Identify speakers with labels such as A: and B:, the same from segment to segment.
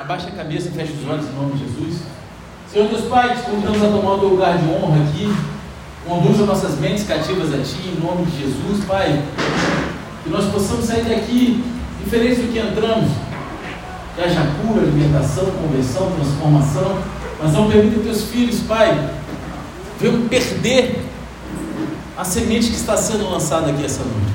A: Abaixa a cabeça fecha os olhos em nome de Jesus. Senhor Deus Pai, te convidamos a tomar o teu lugar de honra aqui. Conduza nossas mentes cativas a Ti, em nome de Jesus, Pai. Que nós possamos sair daqui diferente do que entramos. Que haja cura, libertação, conversão, transformação. Mas não permita teus filhos, Pai, venham perder a semente que está sendo lançada aqui essa noite.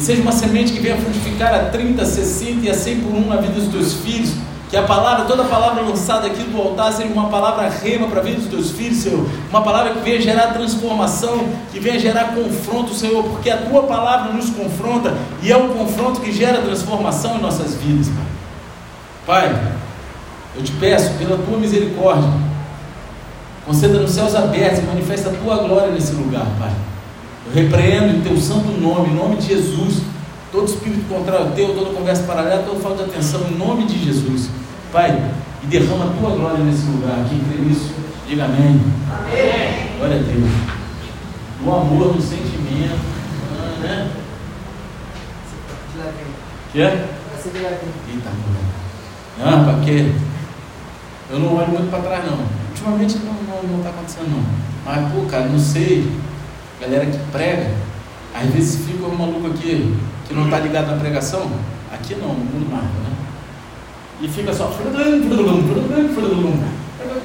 A: Que seja uma semente que venha frutificar a 30, 60 e a 100 por um na vida dos teus filhos. Que a palavra, toda palavra lançada aqui do altar seja uma palavra rema para a vida dos teus filhos, Senhor. Uma palavra que venha gerar transformação, que venha gerar confronto, Senhor, porque a tua palavra nos confronta e é o confronto que gera transformação em nossas vidas, Pai. Pai, eu te peço, pela tua misericórdia, conceda nos céus abertos e manifesta a tua glória nesse lugar, Pai. Eu repreendo em teu santo nome, em nome de Jesus, todo espírito contrário ao teu, toda conversa paralela, toda falta de atenção, em nome de Jesus. Pai, e derrama a tua glória nesse lugar. Quem crê nisso, diga amém. Amém. Glória a Deus. No amor, no sentimento, né? Que é? Eita, não, para quê? Eu não olho muito para trás, não. Ultimamente não está não, não tá acontecendo, não. Mas, pô, cara, não sei. Galera que prega, às vezes fica um maluco aqui que não está ligado na pregação. Aqui não, no mundo marca, né? E fica só.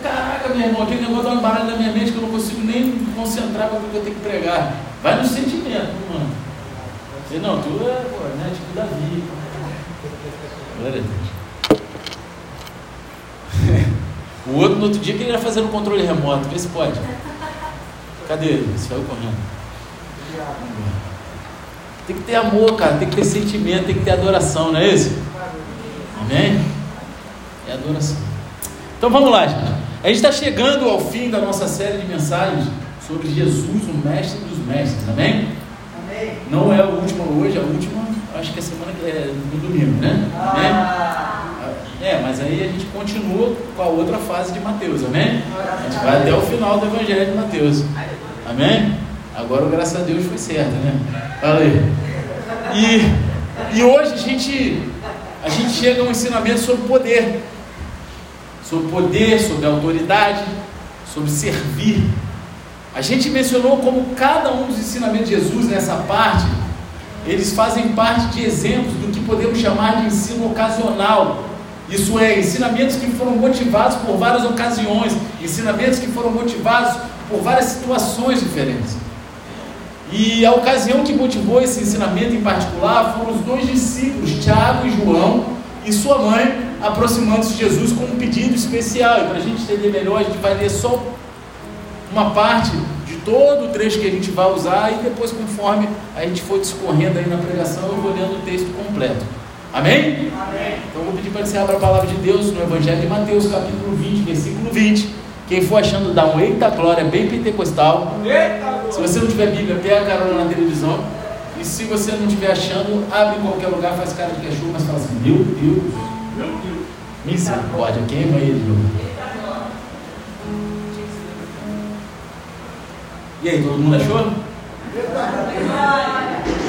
A: Caraca, meu irmão, aquele negócio dá um baralho na minha mente que eu não consigo nem me concentrar para o que eu tenho que pregar. Vai no sentimento, mano. Você não, tu é, pô, né? Tipo Davi. Glória a Deus. O outro no outro dia queria fazer um controle remoto, vê se pode. Cadê ele? Saiu correndo. Tem que ter amor, cara, tem que ter sentimento, tem que ter adoração, não é isso? Amém? É adoração. Então vamos lá, gente. A gente está chegando ao fim da nossa série de mensagens sobre Jesus, o mestre dos mestres. Amém? Amém. Não é a última hoje, a última, acho que é semana que é no domingo, né? Ah. É, mas aí a gente continua com a outra fase de Mateus, amém? A gente vai até o final do Evangelho de Mateus. Amém? Agora, graças a Deus, foi certo, né? Valeu. E, e hoje a gente, a gente chega a um ensinamento sobre poder sobre poder, sobre autoridade, sobre servir. A gente mencionou como cada um dos ensinamentos de Jesus nessa parte, eles fazem parte de exemplos do que podemos chamar de ensino ocasional. Isso é, ensinamentos que foram motivados por várias ocasiões, ensinamentos que foram motivados por várias situações diferentes. E a ocasião que motivou esse ensinamento em particular foram os dois discípulos, Tiago e João, e sua mãe, aproximando-se de Jesus com um pedido especial. E para a gente entender melhor, a gente vai ler só uma parte de todo o trecho que a gente vai usar e depois, conforme a gente for discorrendo aí na pregação, eu vou lendo o texto completo. Amém? Amém. Então eu vou pedir para você abra a palavra de Deus no Evangelho de Mateus, capítulo 20, versículo 20. Quem for achando, dá um eita glória bem pentecostal. Eita, se você não tiver Bíblia, pega a carona na televisão. E se você não estiver achando, abre em qualquer lugar, faz cara de cachorro, mas fala assim, meu Deus. Meu Deus. Misericórdia, queima ele, meu. E aí, todo mundo achou?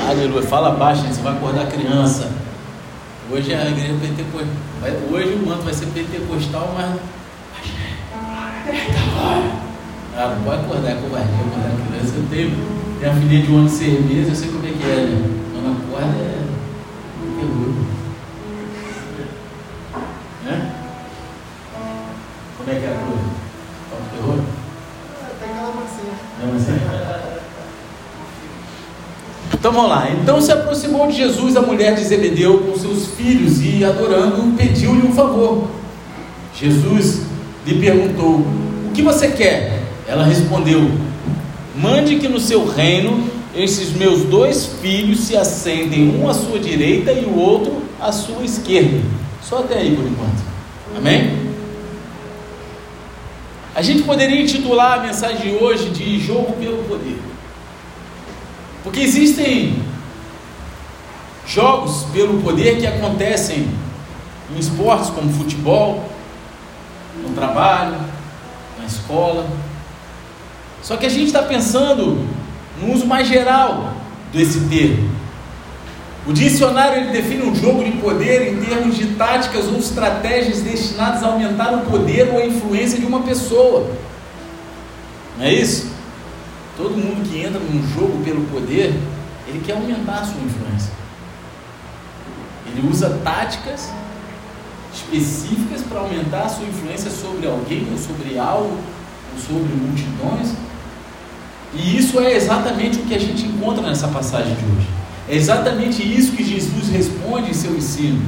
A: Aleluia, fala baixo, você vai acordar a criança. Hoje é a igreja pentecostal. Hoje o manto vai ser pentecostal, mas. Ah, não pode acordar, é covardia, acordar criança. Eu tenho, tenho a filha de um ano e seis meses, eu sei como é que é, né? Quando acorda é terror. Né? Como é que é a coisa? Toca terror? Tem aquela mansinha. Então vamos lá. Então se aproximou de Jesus a mulher de Zebedeu com seus filhos e, adorando, pediu-lhe um favor. Jesus lhe perguntou: O que você quer? Ela respondeu: Mande que no seu reino esses meus dois filhos se assentem, um à sua direita e o outro à sua esquerda. Só até aí por enquanto. Amém? A gente poderia intitular a mensagem de hoje de jogo pelo poder. Porque existem jogos pelo poder que acontecem em esportes como futebol, no trabalho, na escola. Só que a gente está pensando no uso mais geral desse termo. O dicionário ele define um jogo de poder em termos de táticas ou estratégias destinadas a aumentar o poder ou a influência de uma pessoa. Não é isso? Todo mundo que entra num jogo pelo poder, ele quer aumentar a sua influência. Ele usa táticas específicas para aumentar a sua influência sobre alguém, ou sobre algo, ou sobre multidões. E isso é exatamente o que a gente encontra nessa passagem de hoje. É exatamente isso que Jesus responde em seu ensino.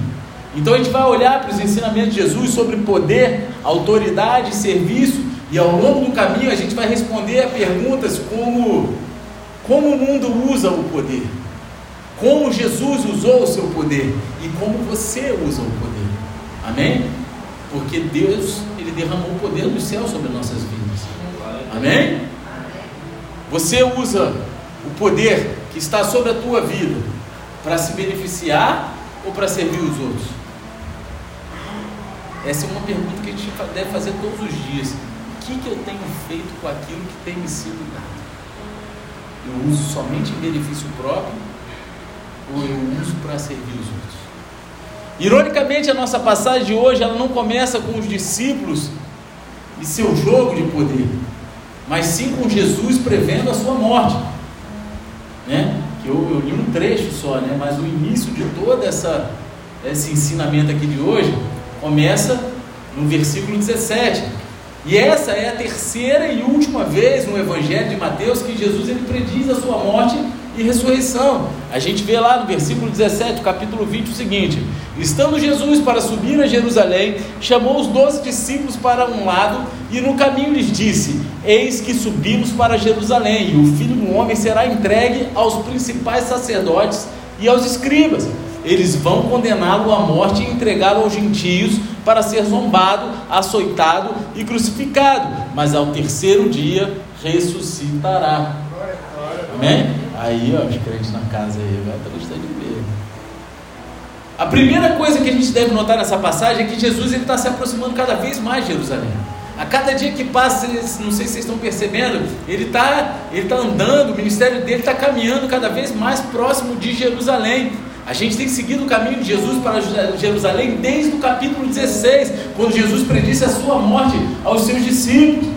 A: Então a gente vai olhar para os ensinamentos de Jesus sobre poder, autoridade, serviço, e ao longo do caminho a gente vai responder a perguntas como como o mundo usa o poder, como Jesus usou o seu poder e como você usa o poder. Amém? Porque Deus, ele derramou o poder do céu sobre nossas vidas. Amém? Você usa o poder que está sobre a tua vida para se beneficiar ou para servir os outros? Essa é uma pergunta que a gente deve fazer todos os dias que, que eu tenho feito com aquilo que tem me sido dado? Eu uso somente em benefício próprio ou eu uso para servir os outros? Ironicamente, a nossa passagem de hoje ela não começa com os discípulos e seu jogo de poder, mas sim com Jesus prevendo a sua morte. Né? Que eu, eu li um trecho só, né? mas o início de todo essa, esse ensinamento aqui de hoje começa no versículo 17 e essa é a terceira e última vez no Evangelho de Mateus que Jesus ele prediz a sua morte e ressurreição. A gente vê lá no versículo 17, capítulo 20, o seguinte: Estando Jesus para subir a Jerusalém, chamou os doze discípulos para um lado e no caminho lhes disse: Eis que subimos para Jerusalém, e o filho do homem será entregue aos principais sacerdotes e aos escribas. Eles vão condená-lo à morte e entregá-lo aos gentios para ser zombado, açoitado e crucificado, mas ao terceiro dia ressuscitará. Amém? Aí, ó, os crentes na casa aí, vai estar gostando de ver. A primeira coisa que a gente deve notar nessa passagem é que Jesus está se aproximando cada vez mais de Jerusalém. A cada dia que passa, não sei se vocês estão percebendo, ele está ele tá andando, o ministério dele está caminhando cada vez mais próximo de Jerusalém. A gente tem seguido o caminho de Jesus para Jerusalém desde o capítulo 16, quando Jesus predisse a sua morte aos seus discípulos.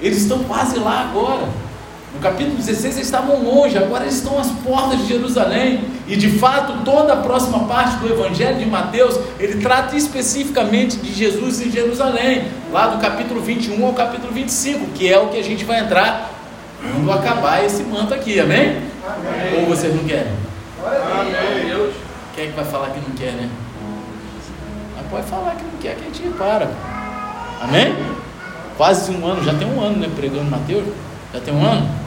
A: Eles estão quase lá agora. No capítulo 16 eles estavam longe, agora eles estão às portas de Jerusalém. E de fato, toda a próxima parte do Evangelho de Mateus, ele trata especificamente de Jesus em Jerusalém, lá do capítulo 21 ao capítulo 25, que é o que a gente vai entrar quando acabar esse manto aqui, amém? amém. Ou vocês não querem? Amém. Quem é que vai falar que não quer, né? Mas pode falar que não quer, que a gente para. Amém? Quase um ano, já tem um ano, né? Pregando Mateus. Já tem um ano?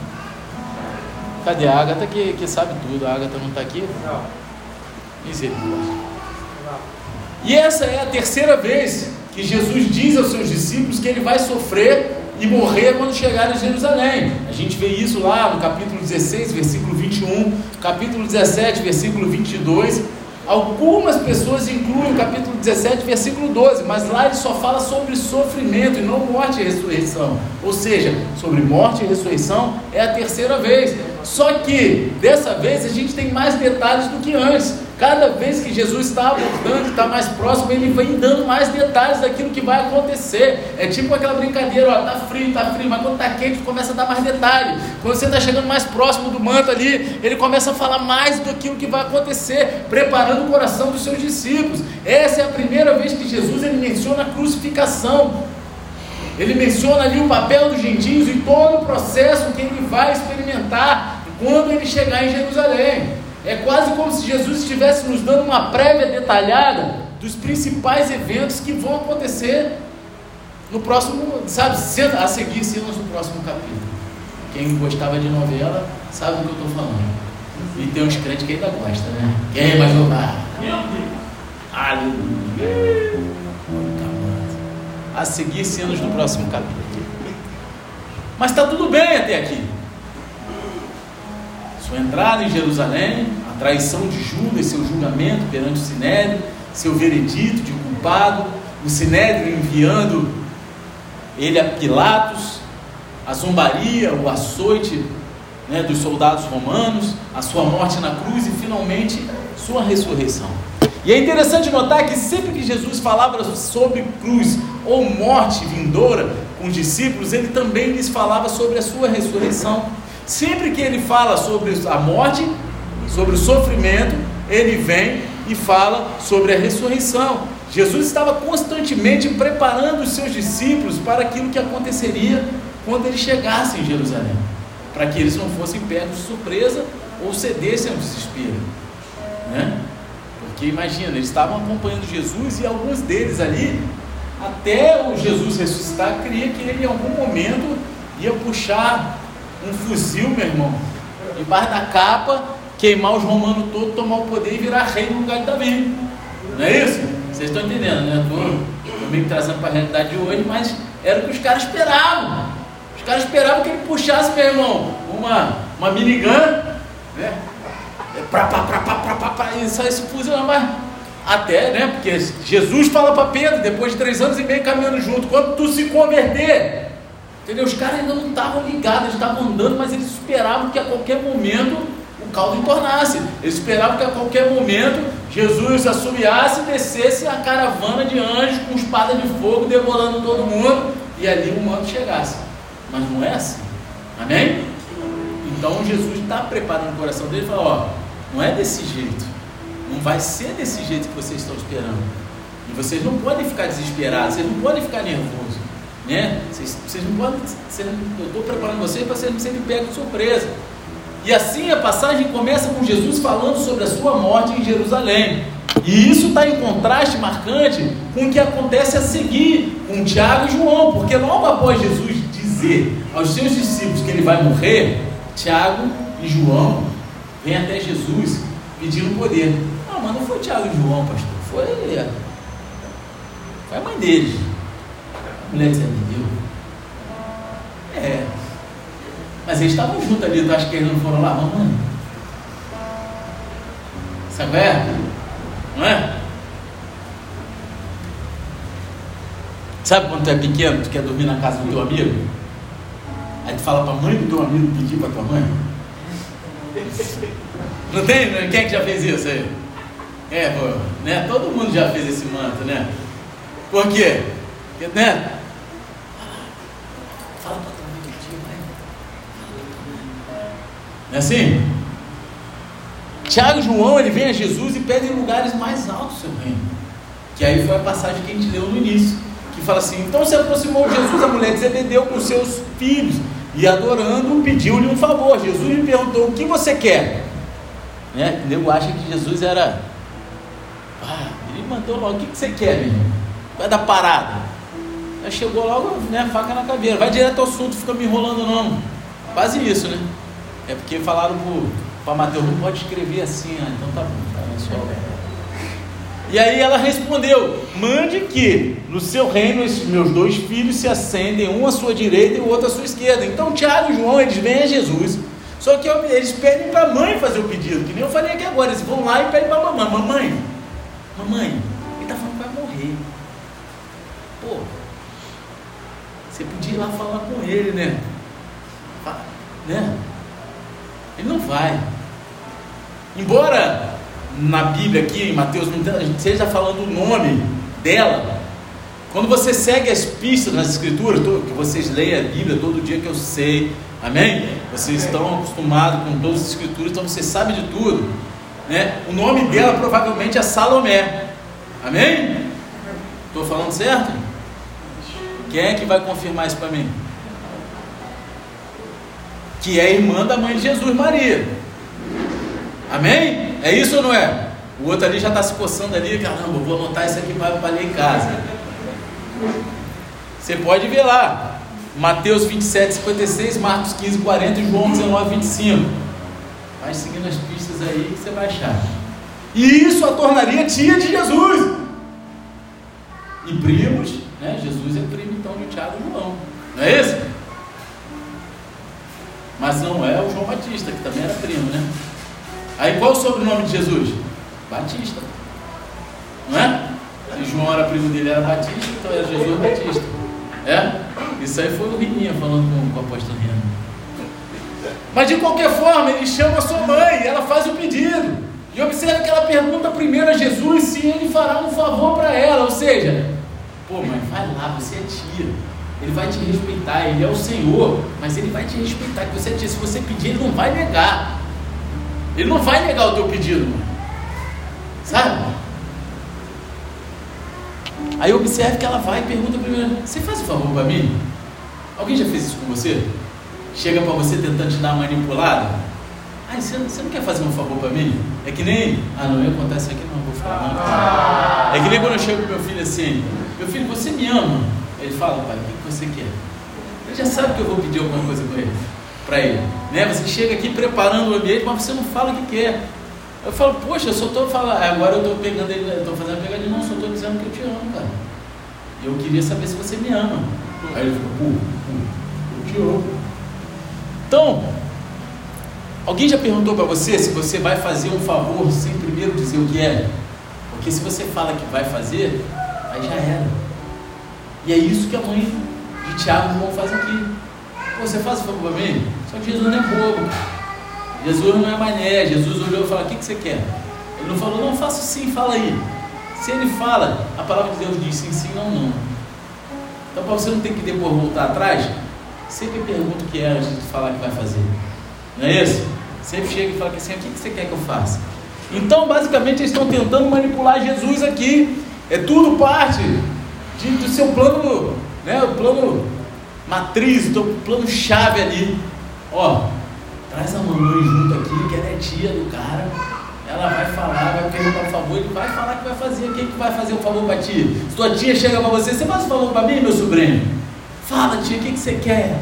A: Cadê a Agatha que, que sabe tudo? A Agatha não está aqui? Não. Misericórdia. E essa é a terceira vez que Jesus diz aos seus discípulos que ele vai sofrer e morrer quando chegar em Jerusalém. A gente vê isso lá no capítulo 16, versículo 21, capítulo 17, versículo 22. Algumas pessoas incluem o capítulo 17, versículo 12, mas lá ele só fala sobre sofrimento e não morte e ressurreição. Ou seja, sobre morte e ressurreição é a terceira vez. Só que dessa vez a gente tem mais detalhes do que antes. Cada vez que Jesus está abordando, está mais próximo, ele vem dando mais detalhes daquilo que vai acontecer. É tipo aquela brincadeira, ó, tá frio, tá frio, mas quando tá quente, começa a dar mais detalhes. Quando você está chegando mais próximo do manto ali, ele começa a falar mais daquilo que vai acontecer, preparando o coração dos seus discípulos. Essa é a primeira vez que Jesus ele menciona a crucificação. Ele menciona ali o papel dos gentios e todo o processo que ele vai experimentar quando ele chegar em Jerusalém. É quase como se Jesus estivesse nos dando uma prévia detalhada dos principais eventos que vão acontecer no próximo, sabe, a seguir cenas no próximo capítulo. Quem gostava de novela sabe do que eu estou falando. E tem uns crentes que ainda gostam, né? Quem vai jogar? Aleluia. A seguir cenas no próximo capítulo. Mas está tudo bem até aqui sua entrada em Jerusalém, a traição de Judas, seu julgamento perante o Sinédrio, seu veredito de culpado, o Sinédrio enviando ele a Pilatos, a zombaria, o açoite né, dos soldados romanos, a sua morte na cruz e finalmente sua ressurreição. E é interessante notar que sempre que Jesus falava sobre cruz ou morte vindoura com os discípulos, ele também lhes falava sobre a sua ressurreição. Sempre que ele fala sobre a morte, sobre o sofrimento, ele vem e fala sobre a ressurreição. Jesus estava constantemente preparando os seus discípulos para aquilo que aconteceria quando ele chegasse em Jerusalém, para que eles não fossem pegos de surpresa ou cedessem ao desespero, né? Porque imagina, eles estavam acompanhando Jesus e alguns deles ali, até o Jesus ressuscitar, queria que ele em algum momento ia puxar um fuzil, meu irmão, debaixo da capa, queimar os romanos todos, tomar o poder e virar rei no lugar de Davi. Não é isso? Vocês estão entendendo, né? Estou meio que trazendo para a realidade de hoje, mas era o que os caras esperavam. Os caras esperavam que ele puxasse, meu irmão, uma, uma minigun, né? Pra, pra, pra, pra, pra, pra, pra, e só esse fuzil, mas até, né? Porque Jesus fala para Pedro, depois de três anos e meio caminhando junto, quando tu se converter, entendeu? Os caras ainda não estavam ligados, eles estavam andando, mas eles esperavam que a qualquer momento o caldo entornasse. Eles esperavam que a qualquer momento Jesus assobiasse e descesse a caravana de anjos com espada de fogo, devorando todo mundo, e ali o manto chegasse. Mas não é assim. Amém? Então Jesus está preparando o coração dele e fala: Ó, não é desse jeito. Não vai ser desse jeito que vocês estão esperando. E vocês não podem ficar desesperados, vocês não podem ficar nervosos. Né? Vocês, vocês não podem. eu estou preparando vocês para vocês não serem de surpresa. E assim a passagem começa com Jesus falando sobre a sua morte em Jerusalém. E isso está em contraste marcante com o que acontece a seguir com Tiago e João, porque logo após Jesus dizer aos seus discípulos que ele vai morrer, Tiago e João vêm até Jesus pedindo poder. Foi Tiago e João, pastor, foi, foi a mãe deles. A mulher dizendo, É, mas eles estavam juntos ali, tu acha que eles não foram lá? Mamãe. Sabe é? Não é? Sabe quando tu é pequeno, tu quer dormir na casa do teu amigo? Aí tu fala para a mãe do teu amigo pedir para tua mãe? Não tem? Quem é que já fez isso aí? É, né? Todo mundo já fez esse manto, né? Por quê? Porque, né? Fala para Não é assim? Tiago e João, ele vem a Jesus e pedem lugares mais altos seu reino. Que aí foi a passagem que a gente leu no início. Que fala assim: Então se aproximou Jesus, a mulher de Zebedeu, com seus filhos. E adorando, pediu-lhe um favor. Jesus lhe perguntou: O que você quer? Né? O nego acha que Jesus era. Ah, ele mandou logo: O que, você quer, menino? Vai dar parada. Aí chegou logo, né? Faca na caveira. Vai direto ao assunto, fica me enrolando, não. Quase isso, né? É porque falaram para Mateus, não pode escrever assim, ah, então tá bom, tá, é só... E aí ela respondeu: Mande que no seu reino esses meus dois filhos se acendem, um à sua direita e o outro à sua esquerda. Então Tiago e João eles vêm a Jesus. Só que eles pedem para a mãe fazer o pedido, que nem eu falei aqui agora. Eles vão lá e pedem para a mamãe: Mamãe, mamãe, ele está falando que vai morrer. Pô, você podia ir lá falar com ele, né? Né? Ele não vai. Embora na Bíblia aqui, em Mateus, a gente esteja falando o nome dela, quando você segue as pistas nas escrituras, que vocês leem a Bíblia todo dia que eu sei, amém? Vocês estão acostumados com todas as escrituras, então você sabe de tudo. Né? O nome dela provavelmente é Salomé, amém? Estou falando certo? Quem é que vai confirmar isso para mim? que é irmã da mãe de Jesus, Maria. Amém? É isso ou não é? O outro ali já está se coçando ali, caramba, vou anotar isso aqui para ler em casa. Você pode ver lá, Mateus 27, 56, Marcos 15, 40 e João 19, 25. Vai seguindo as pistas aí que você vai achar. E isso a tornaria tia de Jesus. E primos, né? Jesus é primo então de Tiago e João. Não é isso? Mas não é o João Batista, que também era primo, né? Aí qual o sobrenome de Jesus? Batista. Não é? Se João era primo dele, era Batista, então era Jesus Batista. É? Isso aí foi o Rininha falando com, com o apóstolo Renan. Mas de qualquer forma, ele chama sua mãe, ela faz o pedido. E observe que ela pergunta primeiro a Jesus se ele fará um favor para ela. Ou seja, pô, mãe, vai lá, você é tia. Ele vai te respeitar, ele é o Senhor, mas ele vai te respeitar. Que você é tia. Se você pedir, ele não vai negar. Ele não vai negar o teu pedido, mãe. Sabe? Aí observe que ela vai e pergunta primeiro: Você faz um favor para mim? Alguém já fez isso com você? Chega para você tentando te dar uma manipulada? Ai, você, você não quer fazer um favor para mim? É que nem. Ah, não, acontece aqui, não, vou falar. Não. É que nem quando eu chego pro meu filho assim: Meu filho, você me ama? Ele fala: Pai, o que você quer? Ele já sabe que eu vou pedir alguma coisa para ele. Para ele. Né? Você chega aqui preparando o ambiente, mas você não fala o que quer. Eu falo, poxa, eu só estou falando, agora eu estou pegando ele, estou fazendo a pegadinha, não, só estou dizendo que eu te amo, cara. Eu queria saber se você me ama. Aí ele falou, pô, pô, eu te amo. Então, alguém já perguntou para você se você vai fazer um favor sem primeiro dizer o que é? Porque se você fala que vai fazer, aí já era. E é isso que a mãe de Tiago e João faz aqui. Você faz o favor para mim? Só que Jesus não é bobo. Jesus não é mané. Jesus olhou e falou: O que, que você quer? Ele não falou: Não, faço sim, fala aí. Se ele fala, a palavra de Deus diz sim, sim, não, não. Então, para você não ter que depois voltar atrás, sempre pergunta o que é antes de falar que vai fazer. Não é isso? Sempre chega e fala assim: O que, você quer que eu faça? Então, basicamente, eles estão tentando manipular Jesus aqui. É tudo parte de, do seu plano, né? O plano matriz, o plano chave ali. Ó, Traz a mamãe junto aqui, que ela é tia do cara. Ela vai falar, vai perguntar o favor, ele vai falar que vai fazer. Quem que vai fazer o favor para ti? Se tua tia chega para você, você faz o favor para mim, meu sobrinho? Fala, tia, o que, que você quer?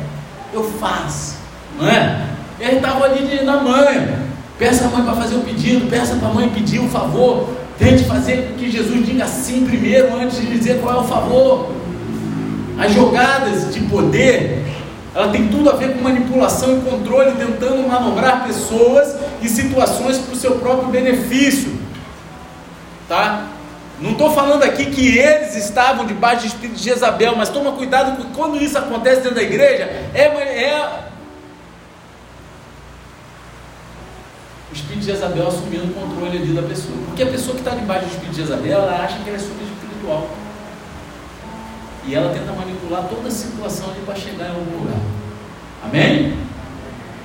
A: Eu faço. Não é? E aí estava ali de, na mãe. Peça a mãe para fazer o pedido, peça para a mãe pedir um favor. Tente fazer com que Jesus diga sim primeiro, antes de dizer qual é o favor. As jogadas de poder ela tem tudo a ver com manipulação e controle, tentando manobrar pessoas e situações para o seu próprio benefício. Tá? Não estou falando aqui que eles estavam debaixo do espírito de Jezabel, mas toma cuidado porque quando isso acontece dentro da igreja, é, é o espírito de Jezabel assumindo o controle ali da pessoa. Porque a pessoa que está debaixo do espírito de Jezabel, ela acha que ela é super espiritual. E ela tenta manipular toda a situação ali para chegar em algum lugar. Amém?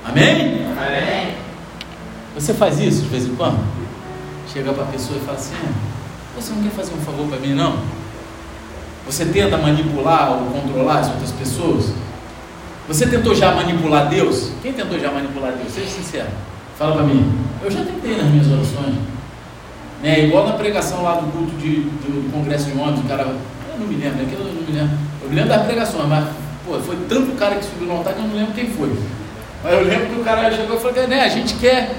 A: Amém? Amém. Você faz isso de vez em quando? Chega para a pessoa e fala assim: é, Você não quer fazer um favor para mim, não? Você tenta manipular ou controlar as outras pessoas? Você tentou já manipular Deus? Quem tentou já manipular Deus? Seja sincero. Fala para mim. Eu já tentei nas minhas orações. Né? Igual na pregação lá do culto de, do, congresso de ontem, o cara não me lembro, aquilo eu não me lembro. Eu me lembro das pregações, mas pô, foi tanto cara que subiu no altar que eu não lembro quem foi. Mas eu lembro que o cara chegou e falou, né, a gente quer,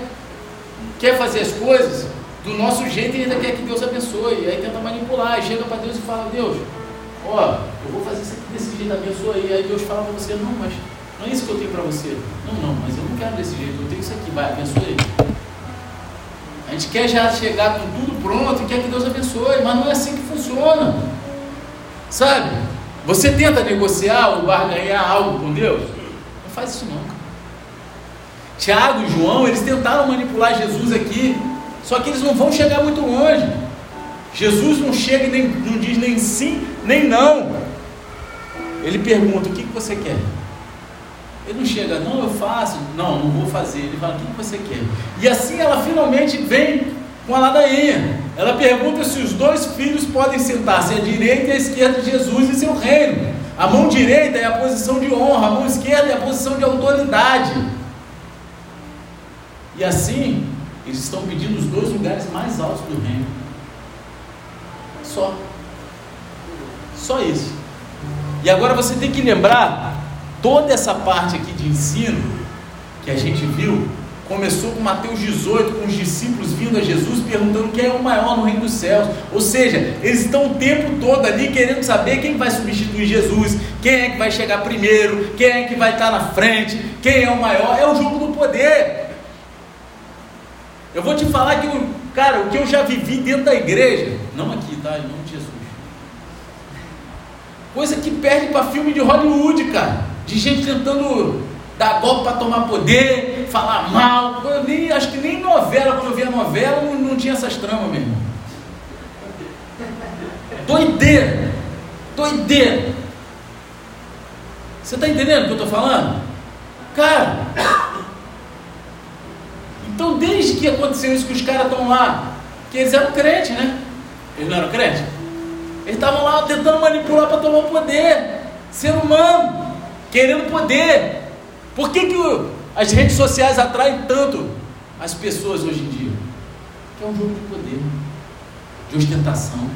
A: quer fazer as coisas do nosso jeito e ainda quer que Deus abençoe. Aí tenta manipular, e chega para Deus e fala, Deus, ó, eu vou fazer isso aqui desse jeito, abençoa aí. Aí Deus fala para você, não, mas não é isso que eu tenho para você. Não, não, mas eu não quero desse jeito, eu tenho isso aqui, vai, abençoe. A gente quer já chegar com tudo pronto e quer que Deus abençoe, mas não é assim que funciona. Sabe? Você tenta negociar ou barganhar algo com Deus? Não faz isso não. Tiago e João, eles tentaram manipular Jesus aqui, só que eles não vão chegar muito longe. Jesus não chega e nem, não diz nem sim, nem não. Ele pergunta: o que, que você quer? Ele não chega, não, eu faço, não, não vou fazer. Ele fala: o que, que você quer? E assim ela finalmente vem com a ladainha. Ela pergunta se os dois filhos podem sentar-se à direita e à esquerda de Jesus em seu reino. A mão direita é a posição de honra, a mão esquerda é a posição de autoridade. E assim, eles estão pedindo os dois lugares mais altos do reino. Só. Só isso. E agora você tem que lembrar toda essa parte aqui de ensino que a gente viu Começou com Mateus 18, com os discípulos vindo a Jesus perguntando quem é o maior no reino dos céus. Ou seja, eles estão o tempo todo ali querendo saber quem vai substituir Jesus, quem é que vai chegar primeiro, quem é que vai estar na frente, quem é o maior. É o jogo do poder. Eu vou te falar que, cara, o que eu já vivi dentro da igreja, não aqui, tá? Em nome de Jesus. Coisa que perde para filme de Hollywood, cara. De gente tentando dar golpe para tomar poder, falar mal. Eu nem, acho que nem novela, quando eu via novela, não, não tinha essas tramas mesmo. Doideira! Doideira! Você está entendendo o que eu estou falando? Cara, então desde que aconteceu isso que os caras estão lá, que eles eram crentes, né? Eles não eram crentes? Eles estavam lá tentando manipular para tomar poder. Ser humano, querendo poder. Por que, que as redes sociais atraem tanto as pessoas hoje em dia? Que é um jogo de poder, de ostentação.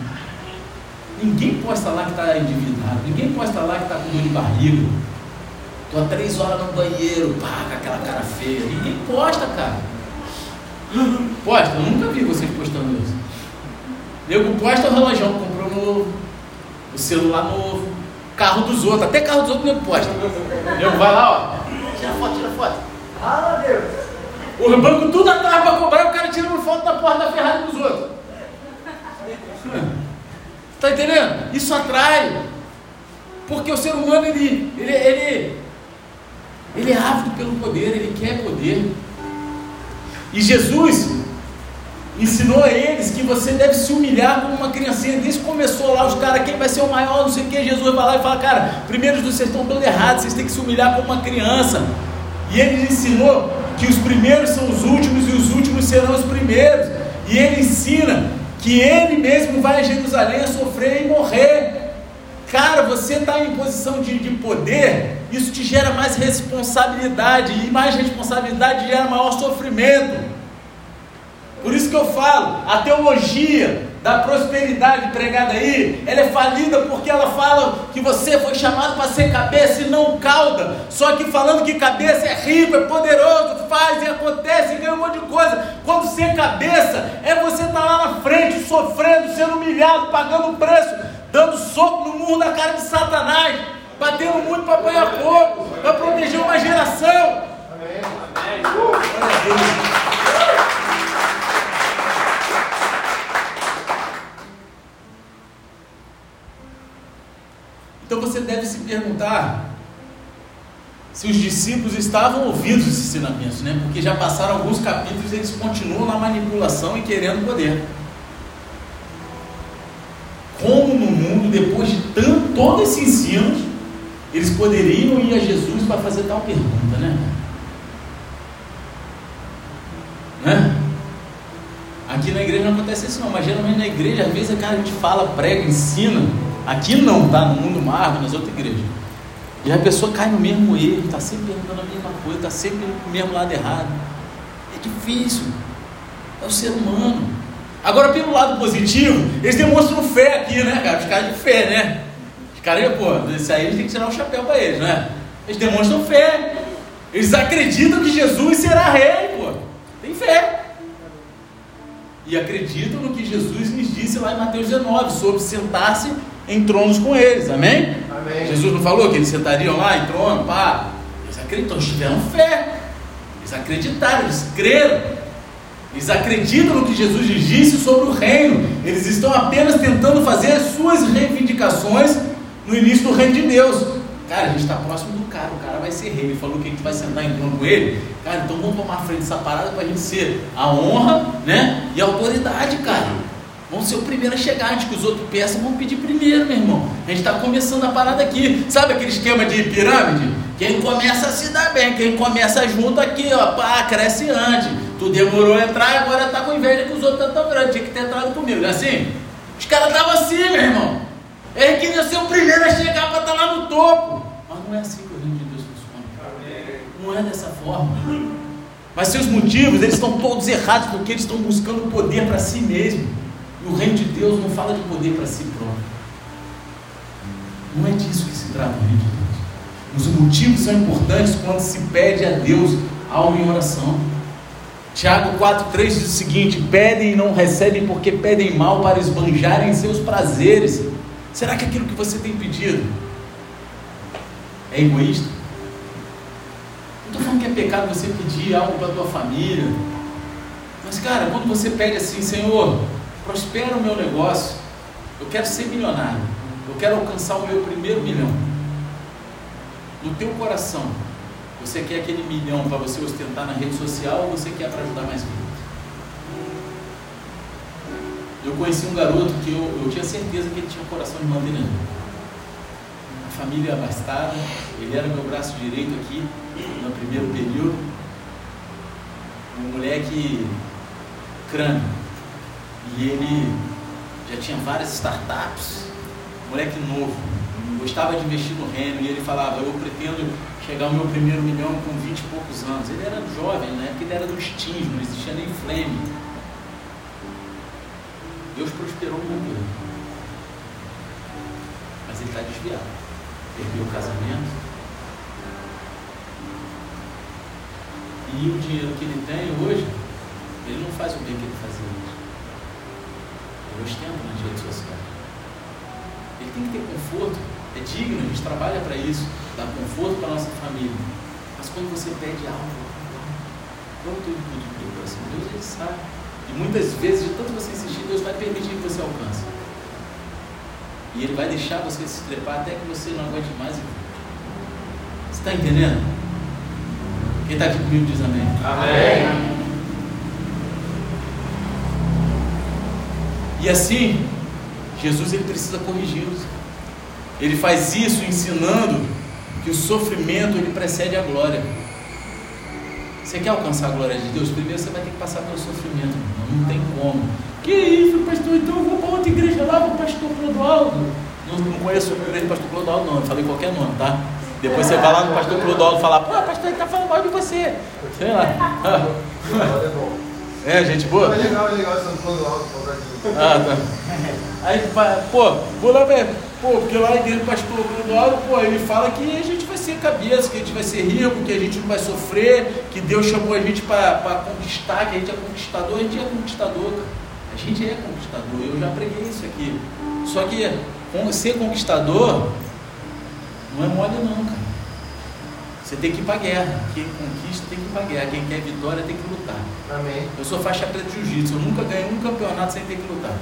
A: Ninguém posta lá que está endividado, ninguém posta lá que está com dor de barriga. Estou há três horas no banheiro, pá, com aquela cara feia. Ninguém posta, cara. Posta, eu nunca vi vocês postando isso. Nego posta o relógio comprou novo, o celular novo, carro dos outros, até carro dos outros nego posta. Nego vai lá, ó, tira foto, tira foto. Ah, Deus. O banco tudo atrás para cobrar, o cara tirando foto da porta da Ferrari dos outros. Está entendendo? Isso atrai. Porque o ser humano, ele, ele, ele, ele é ávido pelo poder, ele quer poder. E Jesus ensinou a eles que você deve se humilhar como uma criancinha. Desde que começou lá, os caras, quem vai ser o maior, não sei o que, Jesus vai lá e fala, cara, primeiros vocês estão todos errados, vocês têm que se humilhar como uma criança. E ele ensinou que os primeiros são os últimos e os últimos serão os primeiros. E ele ensina que ele mesmo vai a Jerusalém a sofrer e morrer. Cara, você está em posição de, de poder, isso te gera mais responsabilidade, e mais responsabilidade gera maior sofrimento. Por isso que eu falo, a teologia da prosperidade pregada aí, ela é falida porque ela fala que você foi chamado para ser cabeça e não cauda. Só que falando que cabeça é rico, é poderoso, faz e acontece, e ganha um monte de coisa. Quando ser cabeça é você estar tá lá na frente, sofrendo, sendo humilhado, pagando preço, dando soco no murro da cara de Satanás, batendo muito para apanhar pouco, para proteger uma geração. Amém. Amém. Então você deve se perguntar se os discípulos estavam ouvindo esses ensinamentos, né? Porque já passaram alguns capítulos e eles continuam na manipulação e querendo poder. Como no mundo, depois de tanto, todo esse ensino, eles poderiam ir a Jesus para fazer tal pergunta, né? né? Aqui na igreja não acontece isso não, mas geralmente na igreja, às vezes, cara, a gente fala, prega, ensina, Aqui não, tá? No mundo mar, nas outras igrejas. E a pessoa cai no mesmo erro, está sempre perguntando a mesma coisa, está sempre no mesmo lado errado. É difícil. É o ser humano. Agora, pelo lado positivo, eles demonstram fé aqui, né, cara? Os caras de fé, né? Os caras, pô, isso aí gente tem que tirar o chapéu para eles, né? Eles demonstram fé. Eles acreditam que Jesus será rei, pô. Tem fé. E acreditam no que Jesus lhes disse lá em Mateus 19, sobre sentar-se em tronos com eles, amém? amém? Jesus não falou que eles sentariam lá em trono, pá. Eles acreditam, eles tiveram fé, eles acreditaram, eles creram, eles acreditam no que Jesus disse sobre o reino, eles estão apenas tentando fazer as suas reivindicações no início do reino de Deus. Cara, a gente está próximo do cara, o cara vai ser rei. Ele falou que a gente vai sentar em trono com ele. Cara, então vamos tomar frente dessa parada para a gente ser a honra né, e a autoridade, cara. Vamos ser o primeiro a chegar, antes que os outros peçam, vamos pedir primeiro, meu irmão. A gente está começando a parada aqui. Sabe aquele esquema de pirâmide? Quem começa se dar bem, quem começa junto aqui, ó, pá, cresce antes. Tu demorou a entrar e agora tá com inveja que os outros estão tão grandes. Tinha que ter entrado comigo, não é assim? Os caras estavam assim, meu irmão. Ele queria ser o primeiro a chegar para estar tá lá no topo. Mas não é assim que o reino de Deus funciona. Não é dessa forma. Mas seus motivos, eles estão todos errados porque eles estão buscando poder para si mesmo. E o reino de Deus não fala de poder para si próprio. Não é disso que se trata o reino de Deus. Os motivos são importantes quando se pede a Deus algo em oração. Tiago 4,3 diz o seguinte: pedem e não recebem porque pedem mal para esbanjarem seus prazeres. Será que aquilo que você tem pedido é egoísta? Não estou falando que é pecado você pedir algo para a tua família. Mas, cara, quando você pede assim, Senhor, prospera o meu negócio, eu quero ser milionário, eu quero alcançar o meu primeiro milhão. No teu coração, Você quer aquele milhão para você ostentar na rede social ou você quer para ajudar mais vidas? Eu conheci um garoto que eu, eu tinha certeza que ele tinha um coração de mantenedor. Uma família abastada, ele era meu braço direito aqui no primeiro período. Um moleque crânio. E ele já tinha várias startups, moleque novo, gostava de investir no reino, e ele falava, eu pretendo chegar ao meu primeiro milhão com 20 e poucos anos. Ele era jovem, né? Porque ele era dos teens, não existia nem flame. Deus prosperou muito ele. Mas ele está desviado. Perdeu o casamento. E o dinheiro que ele tem hoje, ele não faz o bem que ele fazia antes. Ele ostenta nas redes sociais. Ele tem que ter conforto, é digno, a gente trabalha para isso dá conforto para a nossa família. Mas quando você pede algo, quanto do coração, Deus ele sabe. E muitas vezes, de tanto você insistir, Deus vai permitir que você alcance. E Ele vai deixar você se trepar até que você não aguente mais. Você está entendendo? Quem está aqui comigo diz amém.
B: Amém.
A: E assim, Jesus ele precisa corrigi-los. Ele faz isso ensinando que o sofrimento ele precede a glória. Você quer alcançar a glória de Deus? Primeiro você vai ter que passar pelo sofrimento. Não, não tem como. Que isso, pastor? Então eu vou para outra igreja lá, o pastor Clodoaldo. Não, não conheço a igreja do pastor Clodoaldo, não. Eu falei qualquer nome, tá? Depois você vai lá no pastor Clodoaldo e fala, pô, pastor, ele está falando mal de você. Sei lá. É, gente boa?
B: É legal, é legal esse Clodoaldo.
A: Ah, tá. Aí, pô, vou lá ver. Pô, porque lá dentro do pastor Clodoaldo, pô, ele fala que a gente vai ser cabeça, que a gente vai ser rico, que a gente não vai sofrer, que Deus chamou a gente para conquistar, que a gente é conquistador, a gente é conquistador, cara. A gente é conquistador, eu já preguei isso aqui. Só que ser conquistador não é mole não, cara. Você tem que ir para guerra. Quem conquista tem que ir para guerra. Quem quer vitória tem que lutar.
B: Amém.
A: Eu sou faixa preta de jiu-jitsu. Eu nunca ganhei um campeonato sem ter que lutar.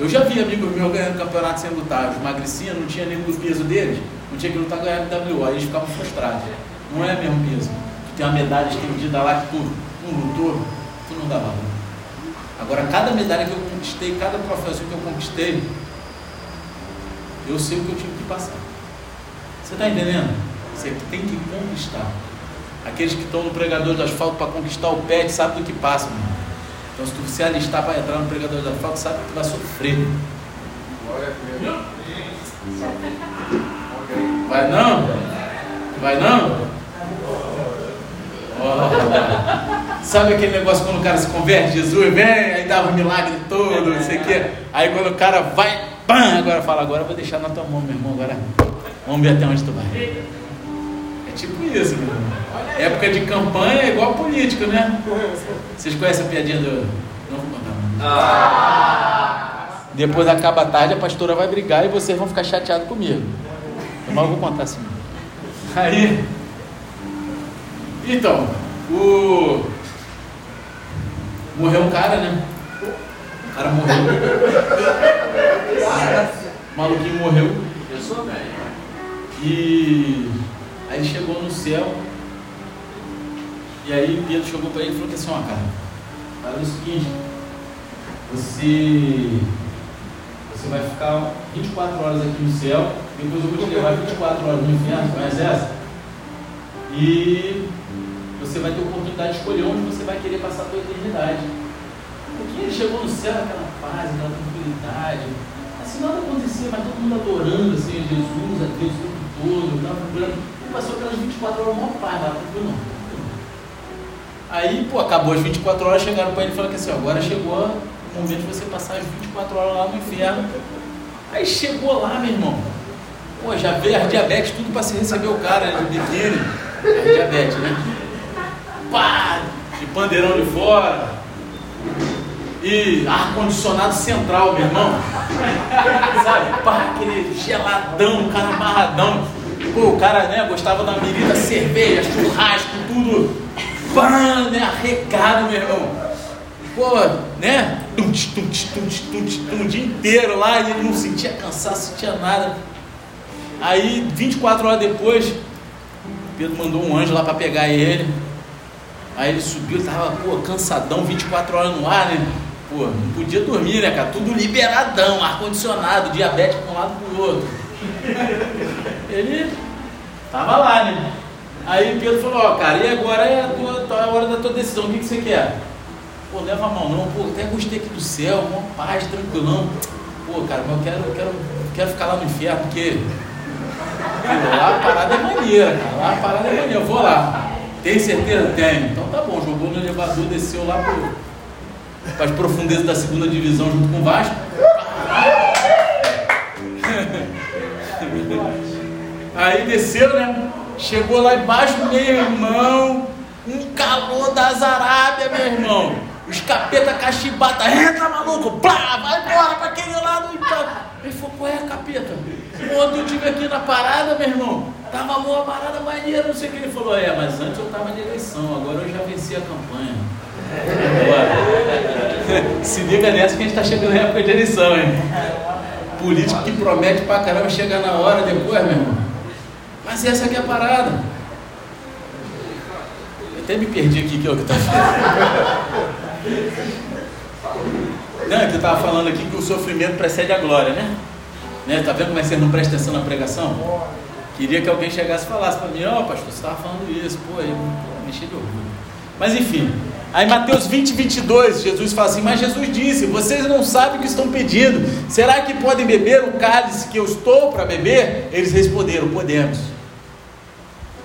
A: Eu já vi amigos meus ganhando campeonato sem lutar. Os não tinha o peso deles, não tinha que lutar ganhar WO. Aí eles ficavam frustrados. Não é mesmo peso. Tu tem uma medalha estendida lá que tu não lutou, tu não dá valor. Agora, cada medalha que eu conquistei, cada professor que eu conquistei, eu sei o que eu tive que passar. Você está entendendo? Você tem que conquistar. Aqueles que estão no pregador do asfalto para conquistar o pet, sabe do que passa, meu então, se tu se alistar para entrar no pregador da falta, sabe que tu vai sofrer. Vai não? Vai não? Oh, sabe aquele negócio quando o cara se converte, Jesus vem, aí dá um milagre todo, não sei o quê. Aí quando o cara vai, pam, agora fala, agora eu vou deixar na tua mão, meu irmão, agora vamos ver até onde tu vai. Tipo isso, irmão. Época de campanha é igual político, né? Vocês conhecem a piadinha do. Não vou contar. Ah. Depois acaba a tarde, a pastora vai brigar e vocês vão ficar chateados comigo. Mas eu vou contar assim. Aí. Então, o. Morreu um cara, né? O cara morreu. O maluquinho morreu.
B: Eu sou velho.
A: E aí chegou no céu e aí Pedro chegou para ele e falou assim, ó cara, fala o seguinte, você, você vai ficar 24 horas aqui no céu, depois eu vou te levar 24 horas no inferno, conhece essa? E você vai ter a oportunidade de escolher onde você vai querer passar a sua eternidade. Porque ele chegou no céu naquela paz, aquela tranquilidade, assim nada acontecia, mas todo mundo adorando assim, a Jesus, a Deus o tempo todo, estava Passou aquelas 24 horas maior paz lá, tranquilo não. Aí, pô, acabou as 24 horas, chegaram para ele e falaram que assim, agora chegou o momento de você passar as 24 horas lá no inferno. Aí chegou lá, meu irmão. Pô, já veio as diabetes, tudo para se receber o cara de biquíni. As diabetes, né? Pá! De pandeirão de fora. E ar-condicionado central, meu irmão. Sabe? Pá, aquele geladão, cara amarradão. Pô, o cara, né, gostava da menina cerveja, churrasco, tudo pã, né? Arrecado, meu irmão. Pô, né? Tum, tum, tum, tum, tum, o dia inteiro lá ele não sentia cansaço, sentia nada. Aí, 24 horas depois, Pedro mandou um anjo lá para pegar ele. Aí ele subiu, tava, pô, cansadão, 24 horas no ar, né? Pô, não podia dormir, né, cara? Tudo liberadão, ar-condicionado, diabético para um lado para o outro. Ele tava lá, né? Aí Pedro falou, ó, cara, e agora é a, tua, tá a hora da tua decisão, o que, que você quer? Pô, leva a mão não, pô, até gostei aqui do céu, uma paz, tranquilão. Pô, cara, mas eu quero, eu quero, eu quero ficar lá no inferno, porque pô, lá a parada é maneira, cara. Lá a parada é maneira, eu vou lá. Tem certeza? Tenho. Então tá bom, jogou no elevador, desceu lá para as profundezas da segunda divisão junto com o Vasco. Aí desceu, né? Chegou lá embaixo, meu irmão, um calor das Arábia, meu irmão. Os capeta cachibata, entra maluco, plá, vai embora para aquele lado. Ele falou, qual é, capeta? Ontem eu tive aqui na parada, meu irmão. Tava boa a parada maneira, não sei o que. Ele falou, é, mas antes eu tava de eleição, agora eu já venci a campanha. Se liga nessa que a gente tá chegando na época de eleição, hein? Político que promete pra caramba chegar na hora depois, meu irmão. Mas essa aqui é a parada. Eu até me perdi aqui, que é o que tá Não, é que eu estava falando aqui que o sofrimento precede a glória, né? né? Tá vendo como é que você não presta atenção na pregação? Queria que alguém chegasse e falasse para mim, ó oh, pastor, você estava falando isso, pô, aí me de orgulho. Mas enfim, aí Mateus 20, 22, Jesus fala assim, mas Jesus disse, vocês não sabem o que estão pedindo, será que podem beber o cálice que eu estou para beber? Eles responderam, podemos.